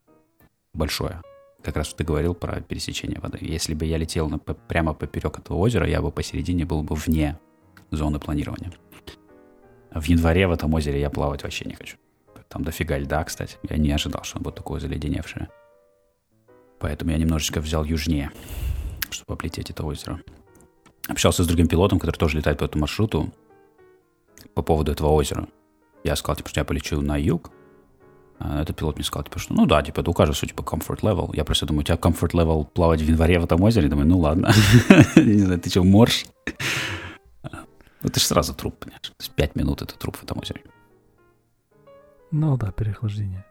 большое. Как раз ты говорил про пересечение воды. Если бы я летел на, прямо поперек этого озера, я бы посередине был бы вне зоны планирования. В январе в этом озере я плавать вообще не хочу. Там дофига льда, кстати. Я не ожидал, что он будет такое заледеневшее. Поэтому я немножечко взял южнее, чтобы облететь это озеро. Общался с другим пилотом, который тоже летает по этому маршруту по поводу этого озера. Я сказал, типа, что я полечу на юг. А этот пилот мне сказал, типа, что ну да, типа, это у каждого свой, типа, comfort level. Я просто думаю, у тебя comfort level плавать в январе в этом озере? Думаю, ну ладно. Не знаю, ты что, морж? Ну ты же сразу труп, понимаешь? То есть пять минут это труп в этом озере. Ну да, переохлаждение.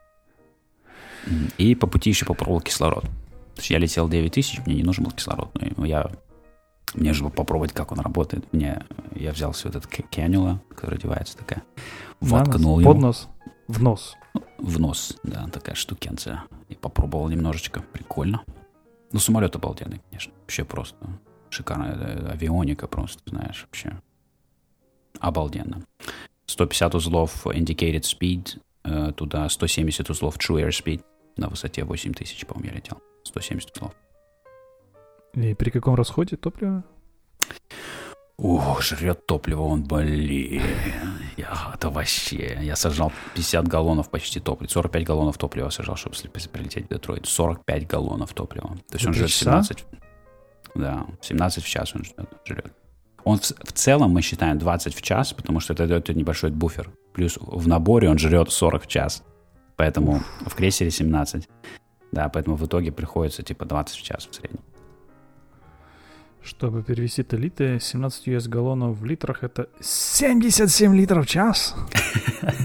И по пути еще попробовал кислород. То есть я летел 9 тысяч, мне не нужен был кислород. Но я, мне же попробовать, как он работает. Мне, я взял все этот канюла, которая одевается такая, воткнул его. Под нос? В нос? В нос, да, такая штукенция. И попробовал немножечко. Прикольно. Ну, самолет обалденный, конечно. Вообще просто шикарная э, авионика просто, знаешь, вообще обалденно. 150 узлов indicated speed, э, туда 170 узлов true airspeed на высоте 8000, по-моему, я летел. 170 узлов. И при каком расходе топлива? Ух, жрет топливо он, блин. Я, это вообще... Я сажал 50 галлонов почти топлива. 45 галлонов топлива сажал, чтобы прилететь в Детройт. 45 галлонов топлива. То есть он жрет 17... Да, 17 в час он жрет. Он в, в целом мы считаем 20 в час, потому что это дает небольшой буфер. Плюс в наборе он жрет 40 в час. Поэтому Уф. в крейсере 17. Да, поэтому в итоге приходится типа 20 в час в среднем. Чтобы перевести литы, 17 US галлонов в литрах это 77 литров в час.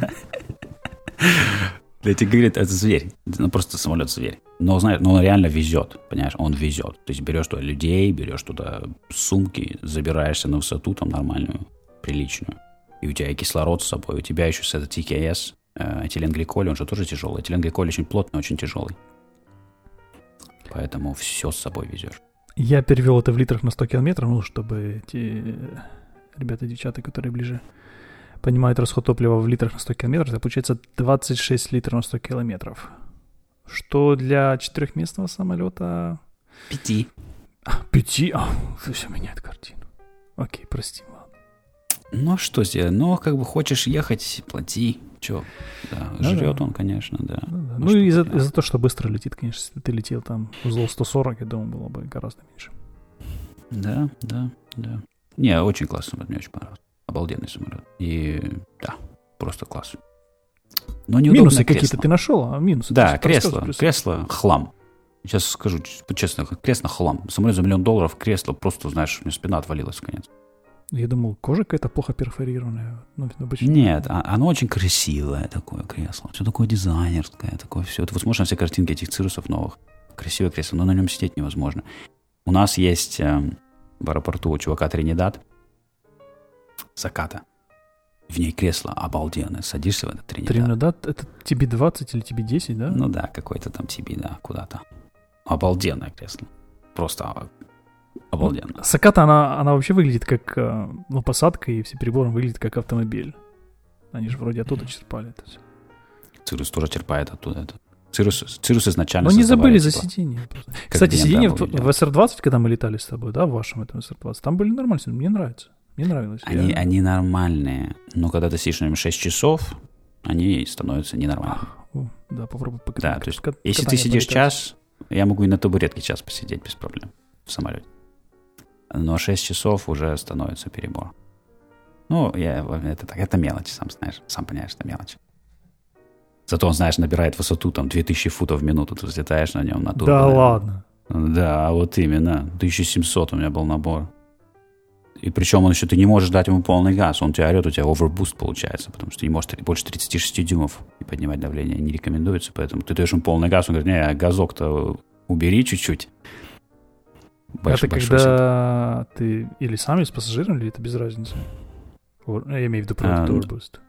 Для тебя говорит, это зверь. Ну, просто самолет зверь. Но, знаешь, но он реально везет, понимаешь, он везет. То есть берешь туда людей, берешь туда сумки, забираешься на высоту там нормальную, приличную. И у тебя кислород с собой, у тебя еще с это ТКС, э, этиленгликоль, он же тоже тяжелый. Этиленгликоль очень плотный, очень тяжелый. Поэтому все с собой везешь. Я перевел это в литрах на 100 километров, ну, чтобы эти ребята девчата, которые ближе понимают расход топлива в литрах на 100 километров, это получается 26 литров на 100 километров. Что для четырехместного самолета... Пяти. А, пяти? А, все меняет картину. Окей, прости, ладно. Ну, что сделать? Ну, как бы хочешь ехать, плати. Че? Да, жрет да. он, конечно, да. Ну, да. ну, ну и за, за то, что быстро летит, конечно, если ты летел там узлов 140, я думаю, было бы гораздо меньше. Да, да, да. Не, очень классно, мне очень понравилось. Обалденный самолет. И да, просто класс. Но минусы какие-то ты нашел, а минусы? Да, кресло, кресло хлам. Сейчас скажу честно, кресло хлам. Самолет за миллион долларов, кресло просто, знаешь, у меня спина отвалилась в конец. Я думал, кожа какая-то плохо перфорированная. Ну, обычно... Нет, а, оно очень красивое такое кресло. Все такое дизайнерское, такое все. Это возможно все картинки этих цирусов новых. Красивое кресло, но на нем сидеть невозможно. У нас есть э, в аэропорту у чувака Тринидад заката. В ней кресло обалденное. Садишься в этот Тринидад. Тринидад это TB20 или TB10, да? Ну да, какой-то там TB, да, куда-то. Обалденное кресло. Просто обалденно. Ну, Socata, она, она вообще выглядит как, э, ну, посадка и все приборы выглядят как автомобиль. Они же вроде оттуда черпали это все. Cirrus тоже черпает оттуда это. Cirrus, Cirrus изначально Но не забыли за типа, сиденье. Кстати, сиденье в, в SR-20, когда мы летали с тобой, да, в вашем этом SR-20, там были нормальные, мне нравится. Мне нравилось. Они, я... они нормальные, но когда ты сидишь на нем 6 часов, они становятся ненормальными. О, да, попробуй покатать. Да, то есть, Кат- если ты сидишь полетать. час, я могу и на табуретке час посидеть без проблем в самолете. Но 6 часов уже становится перебор. Ну, я, это, так, это мелочь, сам знаешь, сам понимаешь, это мелочь. Зато он, знаешь, набирает высоту там 2000 футов в минуту, ты взлетаешь на нем на турбо. Да ладно. Да, вот именно. 1700 у меня был набор. И причем он еще, ты не можешь дать ему полный газ, он тебя орет, у тебя overboost получается, потому что ты не можешь больше 36 дюймов и поднимать давление не рекомендуется, поэтому ты даешь ему полный газ, он говорит, не, газок-то убери чуть-чуть. Это когда сет. ты или сам, или с пассажиром, или это без разницы? Я имею в виду продукт а, overboost.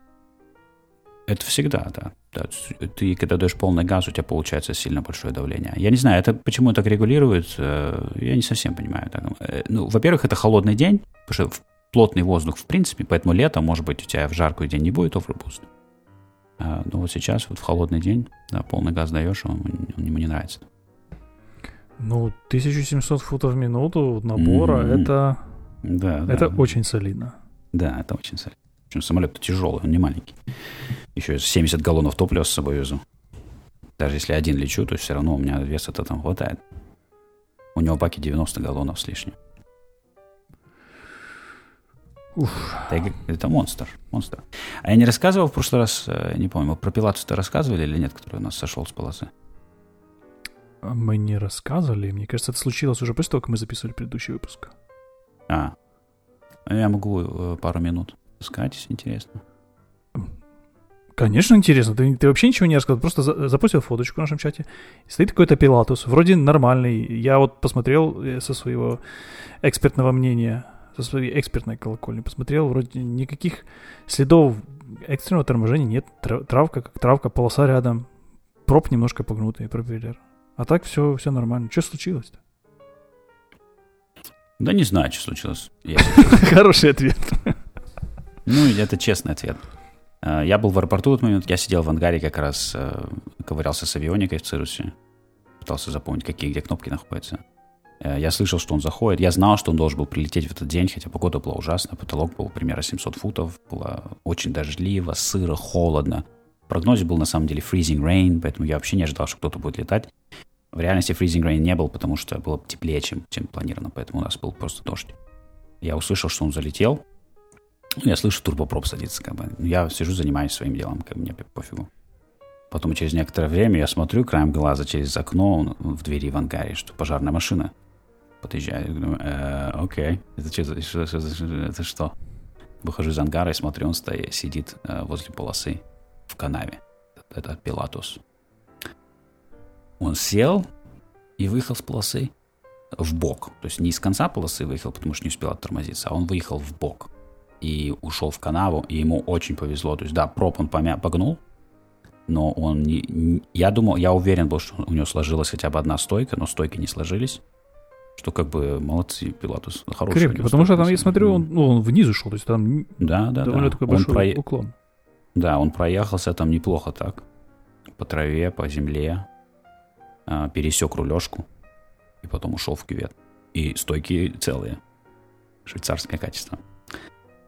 Это всегда, да. Да. Ты, когда даешь полный газ, у тебя получается сильно большое давление. Я не знаю, это почему так регулируют, э, я не совсем понимаю. Так. Э, ну, во-первых, это холодный день, потому что плотный воздух в принципе, поэтому летом, может быть, у тебя в жаркий день не будет overboost. А, но вот сейчас, вот в холодный день, да, полный газ даешь, он, он ему не нравится. Ну, 1700 футов в минуту набора, mm-hmm. это... Да, это да. очень солидно. Да, это очень солидно. Причем самолет тяжелый, он не маленький. Еще 70 галлонов топлива с собой везу. Даже если один лечу, то все равно у меня веса-то там хватает. У него баки 90 галлонов с лишним. Уф. Это, это монстр, монстр. А я не рассказывал в прошлый раз, э, не помню, про пилацию-то рассказывали или нет, который у нас сошел с полосы? Мы не рассказывали. Мне кажется, это случилось уже после того, как мы записывали предыдущий выпуск. А, я могу э, пару минут если интересно. Конечно, интересно. Ты, ты вообще ничего не рассказал, просто за, запустил фоточку в нашем чате. Стоит какой-то пилатус, вроде нормальный. Я вот посмотрел э, со своего экспертного мнения, со своей экспертной колокольни, посмотрел, вроде никаких следов экстренного торможения нет. Травка как травка, полоса рядом, проб немножко погнутый, пропеллер. А так все, все нормально. Что случилось-то? Да не знаю, что случилось. Хороший ответ. Ну, это честный ответ. Э, я был в аэропорту в этот момент, я сидел в ангаре как раз, э, ковырялся с авионикой в Цирусе, пытался запомнить, какие где кнопки находятся. Э, я слышал, что он заходит. Я знал, что он должен был прилететь в этот день, хотя погода была ужасная. Потолок был примерно 700 футов. Было очень дождливо, сыро, холодно. В прогнозе был на самом деле freezing rain, поэтому я вообще не ожидал, что кто-то будет летать. В реальности freezing rain не был, потому что было теплее, чем, чем планировано, поэтому у нас был просто дождь. Я услышал, что он залетел, я слышу, турбопроп садится, как бы. Я сижу, занимаюсь своим делом, как бы мне пофигу. Потом через некоторое время я смотрю краем глаза через окно в двери в ангаре, что пожарная машина подъезжает. Я говорю, э, окей, это что, что, что, это что? Выхожу из ангара и смотрю, он стоит, сидит э, возле полосы в канаве. Это Пилатус. Он сел и выехал с полосы в бок. То есть не из конца полосы выехал, потому что не успел оттормозиться, а он выехал в бок и ушел в канаву, и ему очень повезло. То есть, да, проб он помя- погнул, но он не, не... Я думал, я уверен был, что у него сложилась хотя бы одна стойка, но стойки не сложились. Что как бы молодцы, Пилатус, хороший. Крепкий, потому что там, я смотрю, он, ну, он вниз ушел, то есть там да, да, довольно да. такой большой он про... уклон. Да, он проехался там неплохо так. По траве, по земле. А, пересек рулежку. И потом ушел в кювет. И стойки целые. Швейцарское качество.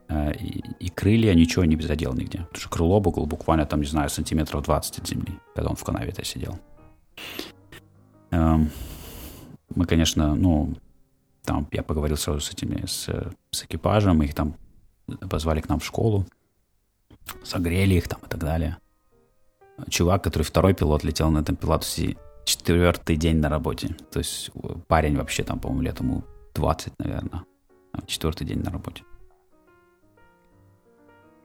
Э, и, крылья ничего не задел нигде. Потому что крыло было буквально там, не знаю, сантиметров 20 от земли, когда он в канаве-то сидел. Эм, мы, конечно, ну, там я поговорил сразу с этими, с, с экипажем, их там позвали к нам в школу, согрели их там и так далее. Чувак, который второй пилот, летел на этом пилотусе четвертый день на работе. То есть парень вообще там, по-моему, лет ему 20, наверное. Четвертый день на работе.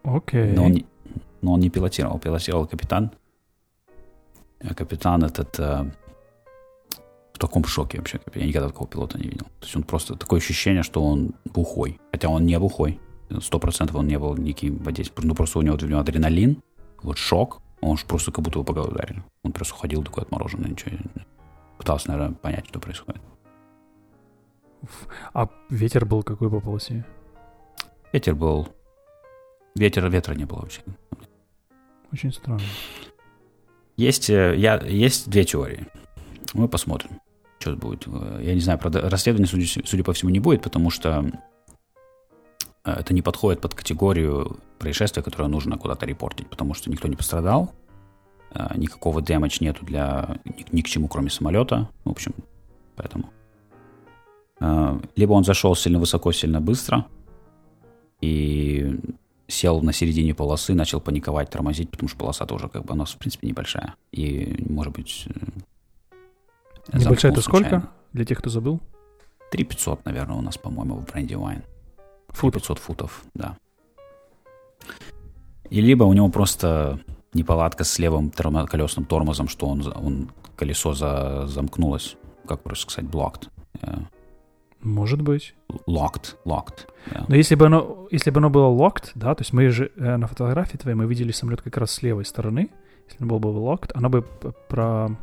Окей. Но, он, но он не пилотировал, пилотировал капитан. А капитан этот э, в таком шоке вообще. Я никогда такого пилота не видел. То есть он просто такое ощущение, что он бухой. Хотя он не бухой. Сто процентов он не был никаким воздействием. Ну просто у него, у него адреналин, вот шок. Он же просто как будто его по голове ударили. Он просто ходил такой отмороженный, ничего. Пытался, наверное, понять, что происходит. А ветер был какой по полосе? Ветер был Ветера, ветра не было вообще. Очень странно. Есть, э, я, есть две теории. Мы посмотрим, что будет. Э, я не знаю, правда, расследования, судя, судя по всему, не будет, потому что э, это не подходит под категорию происшествия, которое нужно куда-то репортить, потому что никто не пострадал, никакого дэмэдж нету для ни, ни к чему, кроме самолета. В общем, поэтому. Либо он зашел сильно высоко, сильно быстро, и сел на середине полосы, начал паниковать, тормозить, потому что полоса тоже, как бы, она, в принципе, небольшая. И, может быть... Э, небольшая это сколько? Для тех, кто забыл? 3500, наверное, у нас, по-моему, в бренде Wine. Фут. 500 футов, да. И либо у него просто неполадка с левым термо- колесным тормозом, что он, он колесо за, замкнулось, как просто сказать, blocked. Может быть. Locked, locked. Yeah. Но если бы оно, если бы оно было locked, да, то есть мы же э, на фотографии твоей мы видели самолет как раз с левой стороны. Если он был бы locked, оно бы про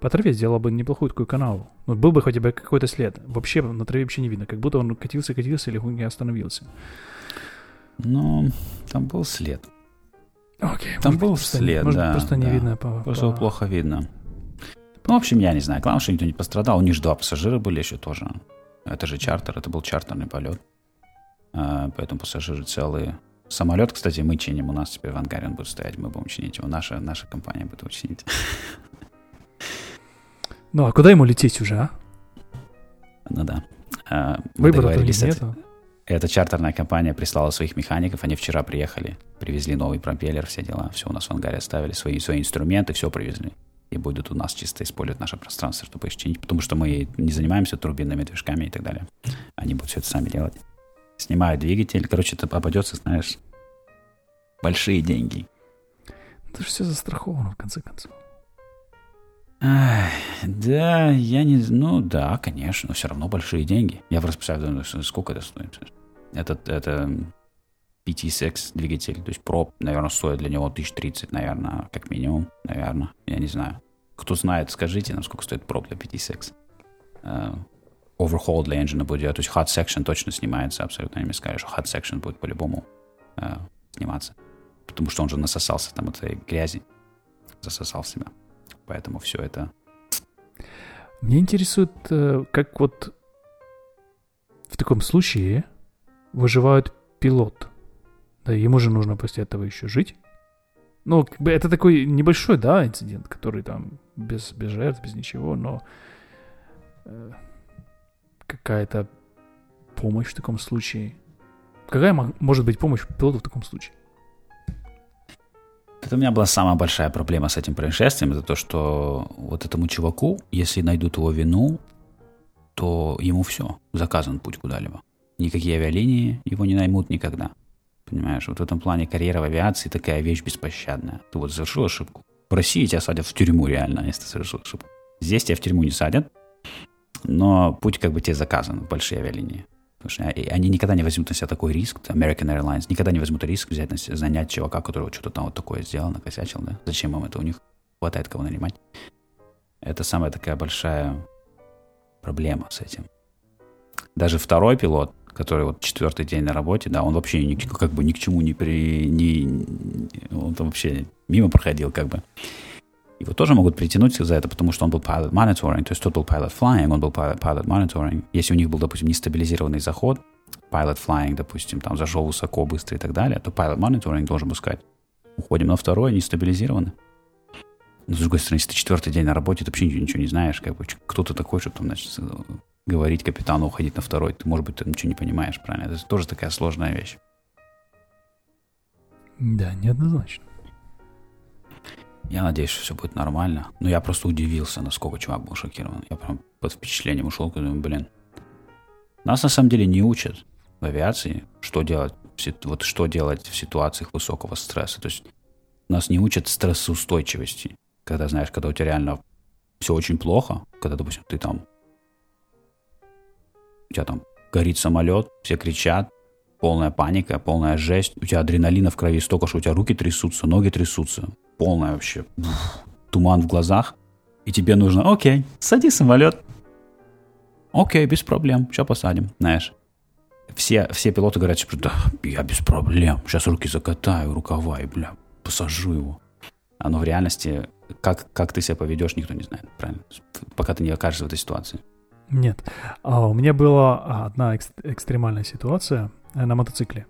по траве сделало бы неплохую такую канаву. Ну, был бы хотя бы какой-то след. Вообще на траве вообще не видно, как будто он катился, катился или не остановился. Ну, там был след. Окей. Там был быть, след, может, да. Просто не да. видно. По, просто по... плохо видно. Ну, в общем, я не знаю. Главное, что никто не пострадал. У них же два пассажира были еще тоже. Это же чартер, это был чартерный полет. А, поэтому пассажиры целые. Самолет, кстати, мы чиним. У нас теперь в ангаре он будет стоять. Мы будем чинить его. Наша, наша компания будет его чинить. Ну, а куда ему лететь уже, а? Ну да. А, Выбора нет. Эта чартерная компания прислала своих механиков, они вчера приехали, привезли новый пропеллер, все дела, все у нас в ангаре оставили, свои, свои инструменты, все привезли. И будут у нас чисто использовать наше пространство, чтобы их чинить, потому что мы не занимаемся турбинными движками и так далее. Они будут все это сами делать. Снимают двигатель, короче, это обойдется, знаешь, большие деньги. Это же все застраховано, в конце концов. Ах, да, я не... Ну, да, конечно, но все равно большие деньги. Я просто представляю, сколько это стоит. Этот, это PT6 двигатель, то есть Pro, наверное, стоит для него 1030, наверное, как минимум, наверное, я не знаю. Кто знает, скажите нам, сколько стоит Pro для PT6. Uh, overhaul для engine будет то есть hot section точно снимается абсолютно, сказали, что hot section будет по-любому uh, сниматься, потому что он же насосался там этой грязи, засосал себя. Поэтому все это... Мне интересует, э, как вот в таком случае выживает пилот. Да, ему же нужно после этого еще жить. Ну, это такой небольшой, да, инцидент, который там без, без жертв, без ничего, но э, какая-то помощь в таком случае. Какая может быть помощь пилоту в таком случае? Это у меня была самая большая проблема с этим происшествием, это то, что вот этому чуваку, если найдут его вину, то ему все, заказан путь куда-либо. Никакие авиалинии его не наймут никогда. Понимаешь, вот в этом плане карьера в авиации такая вещь беспощадная. Ты вот совершил ошибку. В России тебя садят в тюрьму реально, если ты совершил ошибку. Здесь тебя в тюрьму не садят, но путь как бы тебе заказан в большие авиалинии. Потому что они никогда не возьмут на себя такой риск, American Airlines никогда не возьмут риск взять на себя, занять чувака, который что-то там вот такое сделал, накосячил, да? Зачем им это? У них хватает кого нанимать. Это самая такая большая проблема с этим. Даже второй пилот, который вот четвертый день на работе, да, он вообще ни, как бы ни к чему не при... Не, он там вообще мимо проходил как бы. Его тоже могут притянуть за это, потому что он был pilot monitoring, то есть тот был pilot flying, он был pilot, pilot monitoring. Если у них был, допустим, нестабилизированный заход, pilot flying, допустим, там зашел высоко, быстро и так далее, то pilot monitoring должен был сказать, уходим на второй, нестабилизированный. Но, с другой стороны, если ты четвертый день на работе, ты вообще ничего, ничего не знаешь, как бы, кто ты такой, чтобы там, значит, говорить капитану уходить на второй. Ты, может быть, ты ничего не понимаешь, правильно? Это тоже такая сложная вещь. Да, неоднозначно. Я надеюсь, что все будет нормально. Но я просто удивился, насколько чувак был шокирован. Я прям под впечатлением ушел, думаю, блин. Нас на самом деле не учат в авиации, что делать, вот что делать в ситуациях высокого стресса. То есть нас не учат стрессоустойчивости. Когда, знаешь, когда у тебя реально все очень плохо, когда, допустим, ты там, у тебя там горит самолет, все кричат, полная паника, полная жесть, у тебя адреналина в крови столько, что у тебя руки трясутся, ноги трясутся, полная вообще туман в глазах, и тебе нужно, окей, сади самолет. Окей, без проблем, сейчас посадим, знаешь. Все, все пилоты говорят, что да, я без проблем, сейчас руки закатаю, рукава и, бля, посажу его. А но в реальности, как, как ты себя поведешь, никто не знает, правильно? Пока ты не окажешься в этой ситуации. Нет. А, у меня была одна экс- экстремальная ситуация э, на мотоцикле.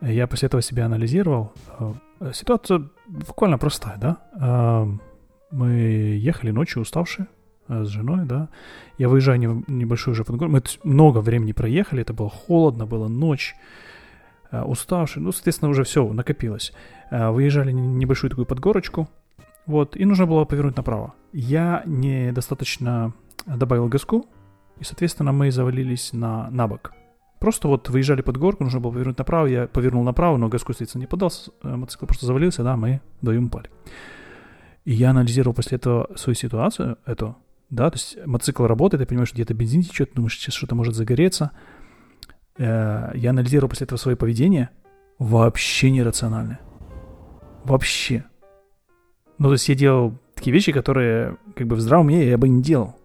Я после этого себя анализировал. Э, ситуация буквально простая, да. Мы ехали ночью уставшие э, с женой, да. Я выезжаю в небольшой уже подгор. Мы много времени проехали, это было холодно, была ночь, э, уставшие. Ну, соответственно, уже все накопилось. Выезжали небольшую такую подгорочку, вот, и нужно было повернуть направо. Я недостаточно добавил газку, и, соответственно, мы завалились на, на бок. Просто вот выезжали под горку, нужно было повернуть направо, я повернул направо, но газку, естественно, не подал, э, мотоцикл просто завалился, да, мы вдвоем упали. И я анализировал после этого свою ситуацию, эту, да, то есть мотоцикл работает, понимаю, что где-то бензин течет, думаешь, сейчас что-то может загореться. Э, я анализировал после этого свое поведение, вообще нерациональное. Вообще. Ну, то есть я делал такие вещи, которые как бы в здравом уме я бы не делал.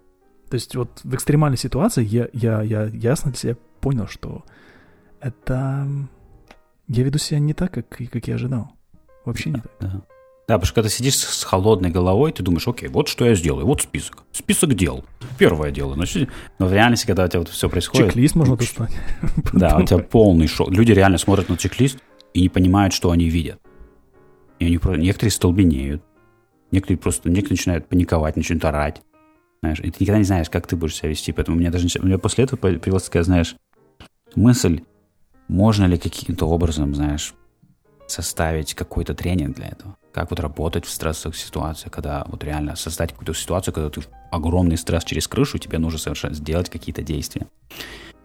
То есть вот в экстремальной ситуации я, я, я ясно для себя понял, что это... Я веду себя не так, как, как я ожидал. Вообще не так. Да. да, потому что когда ты сидишь с холодной головой, ты думаешь, окей, вот что я сделаю, вот список. Список дел. Первое дело. Но, но в реальности, когда у тебя вот все происходит... Чек-лист можно достать. Да, у тебя полный шок. Люди реально смотрят на чек-лист и не понимают, что они видят. И они, некоторые столбенеют, некоторые просто некоторые начинают паниковать, начинают орать. Знаешь, и ты никогда не знаешь, как ты будешь себя вести. Поэтому у меня даже у меня после этого появилась такая, знаешь, мысль, можно ли каким-то образом, знаешь, составить какой-то тренинг для этого. Как вот работать в стрессовых ситуациях, когда вот реально создать какую-то ситуацию, когда ты огромный стресс через крышу, тебе нужно совершенно сделать какие-то действия.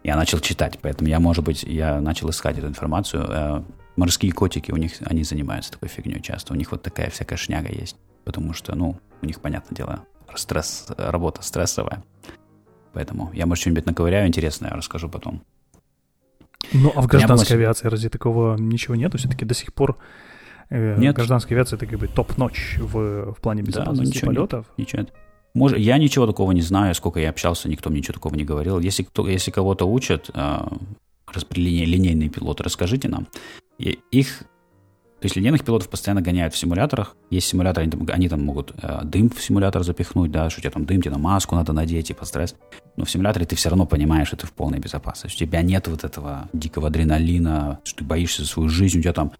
Я начал читать, поэтому я, может быть, я начал искать эту информацию. Э, морские котики, у них, они занимаются такой фигней часто. У них вот такая всякая шняга есть. Потому что, ну, у них, понятное дело, стресс, работа стрессовая. Поэтому я, может, что-нибудь наковыряю интересное, расскажу потом. Ну, а в гражданской была... авиации разве такого ничего нету? Все-таки до сих пор э, нет. гражданская авиация это как бы топ-ночь в, в плане безопасности да, ну, ничего полетов. Нет, ничего нет. Может, я ничего такого не знаю, сколько я общался, никто мне ничего такого не говорил. Если, кто, если кого-то учат, э, распределение линейные пилоты, расскажите нам. И их то есть линейных пилотов постоянно гоняют в симуляторах. Есть симуляторы, они там, они там могут э, дым в симулятор запихнуть, да, что у тебя там дым, тебе на маску надо надеть, типа стресс. Но в симуляторе ты все равно понимаешь, что ты в полной безопасности. У тебя нет вот этого дикого адреналина, что ты боишься за свою жизнь, у тебя там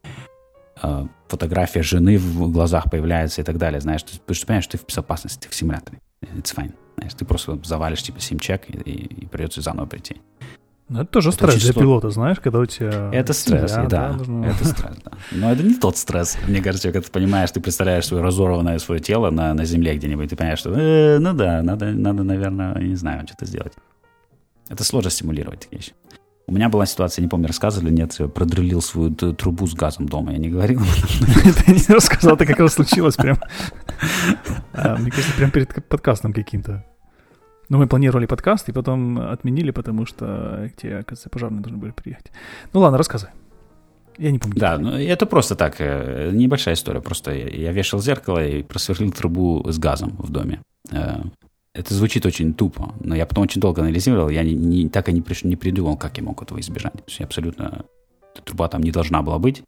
э, фотография жены в глазах появляется и так далее, знаешь. Ты, потому что ты понимаешь, что ты в безопасности, ты в симуляторе. It's fine. Знаешь, ты просто завалишь типа симчек и, и, и придется заново прийти. Ну, это тоже это стресс для пилота, знаешь, когда у тебя... Это стресс, семья, да, да нужно... это стресс, да. Но это не тот стресс, мне кажется, когда ты понимаешь, ты представляешь свое разорванное свое тело на, на земле где-нибудь, ты понимаешь, что, э, ну да, надо, надо, наверное, не знаю, что-то сделать. Это сложно стимулировать такие вещи. У меня была ситуация, не помню, рассказывали, нет, продрылил свою трубу с газом дома, я не говорил. Ты не рассказал, ты как это случилось прям. А, мне кажется, прям перед подкастом каким-то. Но мы планировали подкаст и потом отменили, потому что те, оказывается, пожарные должны были приехать. Ну ладно, рассказывай. Я не помню. Да, ну это просто так, э, небольшая история. Просто я вешал зеркало и просверлил трубу с газом в доме. Э, это звучит очень тупо, но я потом очень долго анализировал, я не, не, так и не, приш, не придумал, как я мог этого избежать. То есть абсолютно труба там не должна была быть.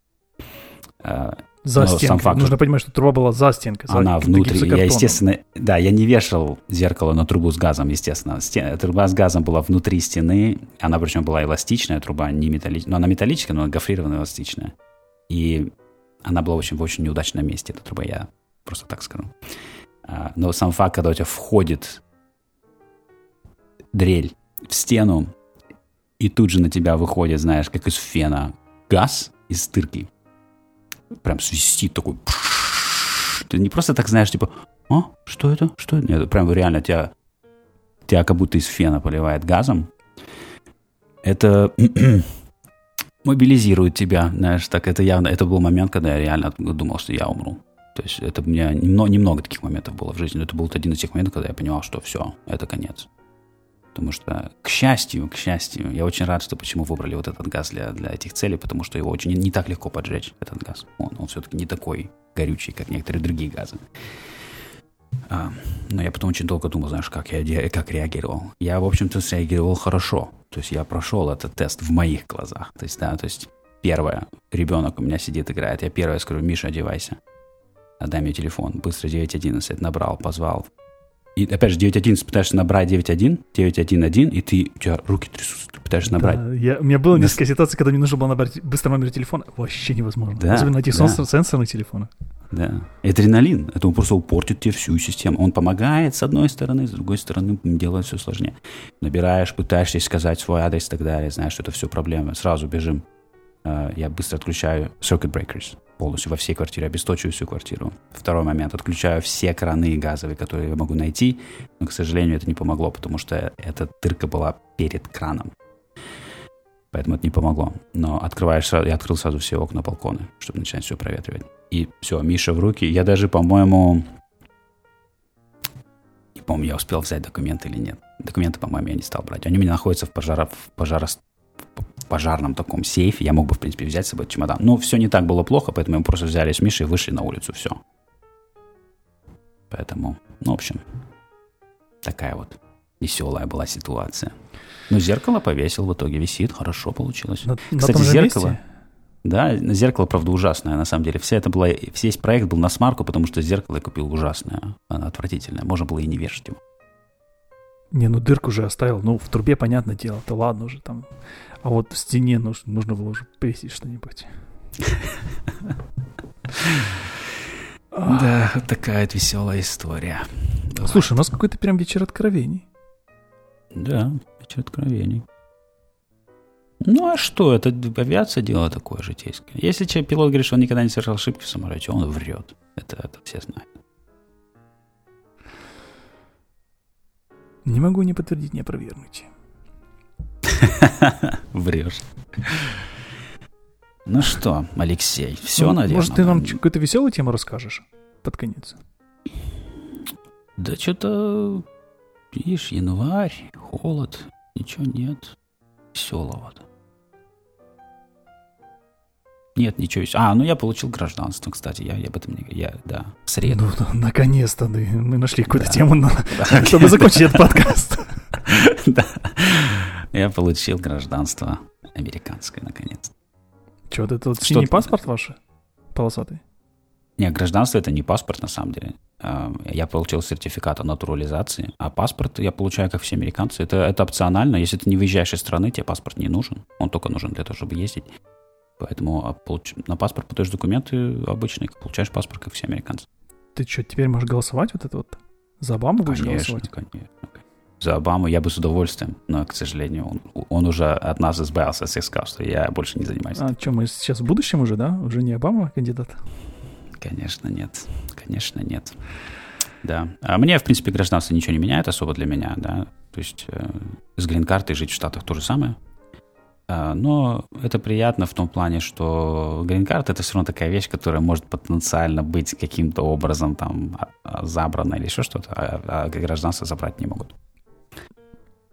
За стенкой. Сам факт, Нужно понимать, что труба была за стенкой. За она внутри. Я, естественно, да, я не вешал зеркало на трубу с газом, естественно. Стен, труба с газом была внутри стены. Она причем была эластичная труба, не металлическая. Но она металлическая, но гофрированная эластичная. И она была очень, в очень неудачном месте, эта труба, я просто так скажу. А, но сам факт, когда у тебя входит дрель в стену, и тут же на тебя выходит, знаешь, как из фена газ из стырки, прям свистит такой. Ты не просто так знаешь, типа, а, что это? Что это? Нет, прям реально тебя, тебя как будто из фена поливает газом. Это мобилизирует тебя, знаешь, так это явно, это был момент, когда я реально думал, что я умру. То есть это у меня немного, немного таких моментов было в жизни, но это был один из тех моментов, когда я понимал, что все, это конец. Потому что, к счастью, к счастью, я очень рад, что почему выбрали вот этот газ для, для этих целей, потому что его очень не, не так легко поджечь, этот газ. Он, он все-таки не такой горючий, как некоторые другие газы. А, но я потом очень долго думал, знаешь, как я как реагировал. Я, в общем-то, среагировал хорошо. То есть я прошел этот тест в моих глазах. То есть, да, то есть первое, ребенок у меня сидит, играет. Я первое скажу, Миша, одевайся. Дай мне телефон. Быстро 911 набрал, позвал. И опять же, 9.1 пытаешься набрать 9.1, 9.1.1, и ты, у тебя руки трясутся, ты пытаешься набрать. Да, я, у меня было да. несколько ситуаций, когда мне нужно было набрать быстро номер телефона. Вообще невозможно. Да, Особенно найти да. сенсорный телефон. Да. Адреналин, это он просто упортит тебе всю систему. Он помогает с одной стороны, с другой стороны делает все сложнее. Набираешь, пытаешься сказать свой адрес и так далее, знаешь, что это все проблемы. Сразу бежим. А, я быстро отключаю circuit breakers полностью во всей квартире, обесточиваю всю квартиру. Второй момент, отключаю все краны газовые, которые я могу найти, но, к сожалению, это не помогло, потому что эта дырка была перед краном. Поэтому это не помогло. Но открываешь, я открыл сразу все окна, балконы, чтобы начинать все проветривать. И все, Миша в руки. Я даже, по-моему, не помню, я успел взять документы или нет. Документы, по-моему, я не стал брать. Они у меня находятся в, пожаро, в пожаро, пожарном таком сейфе. Я мог бы, в принципе, взять с собой чемодан. Но все не так было плохо, поэтому мы просто взяли с Мишей и вышли на улицу. Все. Поэтому, ну, в общем, такая вот веселая была ситуация. Ну, зеркало повесил, в итоге висит, хорошо получилось. На, Кстати, на зеркало... Месте? Да, зеркало, правда, ужасное, на самом деле. Вся это была, весь проект был на смарку, потому что зеркало я купил ужасное, отвратительное. Можно было и не вешать его. Не, ну дырку же оставил. Ну, в трубе, понятное дело, то ладно уже там. А вот в стене нужно, нужно было уже повесить что-нибудь. Да, такая вот веселая история. Слушай, у нас какой-то прям вечер откровений. Да, вечер откровений. Ну а что, это авиация дело такое житейское. Если человек, пилот говорит, что он никогда не совершал ошибки в самолете, он врет. Это, это все знают. Не могу не подтвердить, не опровергнуть. Врешь. Ну что, Алексей, все, ну, наверное. Может, ты нам какую-то веселую тему расскажешь под конец? Да что-то, видишь, январь, холод, ничего нет веселого-то. Нет, ничего. А, ну я получил гражданство, кстати, я, я об этом не... Я, да, в среду. Ну, наконец-то мы нашли какую-то да. тему, да. чтобы закончить этот подкаст. Да. Я получил гражданство американское, наконец. Что, это вот синий паспорт ваш? Полосатый? Не, гражданство это не паспорт на самом деле. А, я получил сертификат о натурализации, а паспорт я получаю, как все американцы. Это, это опционально. Если ты не выезжаешь из страны, тебе паспорт не нужен. Он только нужен для того, чтобы ездить. Поэтому а, на паспорт подаешь документы обычные, получаешь паспорт, как все американцы. Ты что, теперь можешь голосовать вот это вот? За Обаму будешь конечно, голосовать? Конечно, За Обаму я бы с удовольствием, но, к сожалению, он, он уже от нас избавился, и сказал, что я больше не занимаюсь. А что, мы сейчас в будущем уже, да? Уже не Обама кандидат? Конечно, нет. Конечно, нет. Да. А мне, в принципе, гражданство ничего не меняет особо для меня, да. То есть э, с грин-картой жить в Штатах то же самое. А, но это приятно в том плане, что грин-карта это все равно такая вещь, которая может потенциально быть каким-то образом там а, а, забрана или еще что-то, а, а гражданство забрать не могут.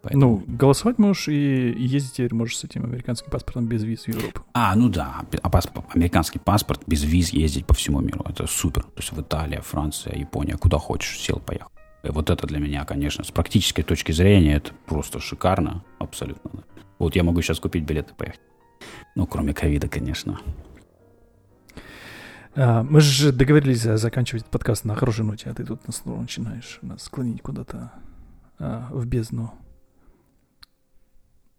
Поэтому... Ну, голосовать можешь и ездить теперь можешь с этим американским паспортом без виз в Европу. А, ну да, а паспорт, американский паспорт без виз ездить по всему миру. Это супер. То есть в Италия, Франция, Япония, куда хочешь, сел, поехал. И вот это для меня, конечно, с практической точки зрения, это просто шикарно, абсолютно. Вот я могу сейчас купить билеты поехать. Ну, кроме ковида, конечно. А, мы же договорились заканчивать подкаст на хорошей ноте, а ты тут начинаешь нас склонить куда-то а, в бездну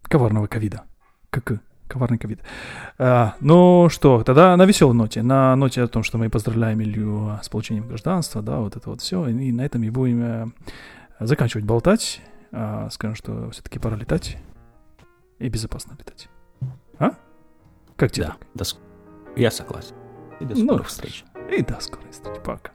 коварного ковида. Как коварный ковид. А, ну что, тогда на веселой ноте, на ноте о том, что мы поздравляем Илью с получением гражданства, да, вот это вот все, и на этом и будем э, заканчивать болтать. Скажем, что все-таки пора летать и безопасно летать. А? Как тебе? Да, до... я согласен. И до скорых ну, встреч. И до скорой встречи. Пока.